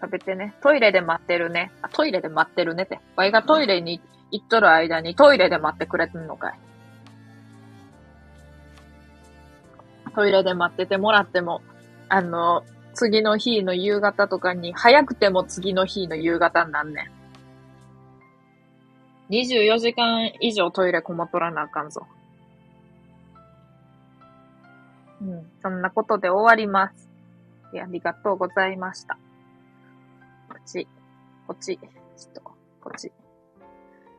食べてね。トイレで待ってるね。あ、トイレで待ってるねって。ワイがトイレに行っとる間にトイレで待ってくれてんのかい。トイレで待っててもらっても、あの、次の日の夕方とかに、早くても次の日の夕方になんねん。24時間以上トイレこもっとらなあかんぞ。うん、そんなことで終わります。ありがとうございました。こっち、こっち、ちょっと、こっち。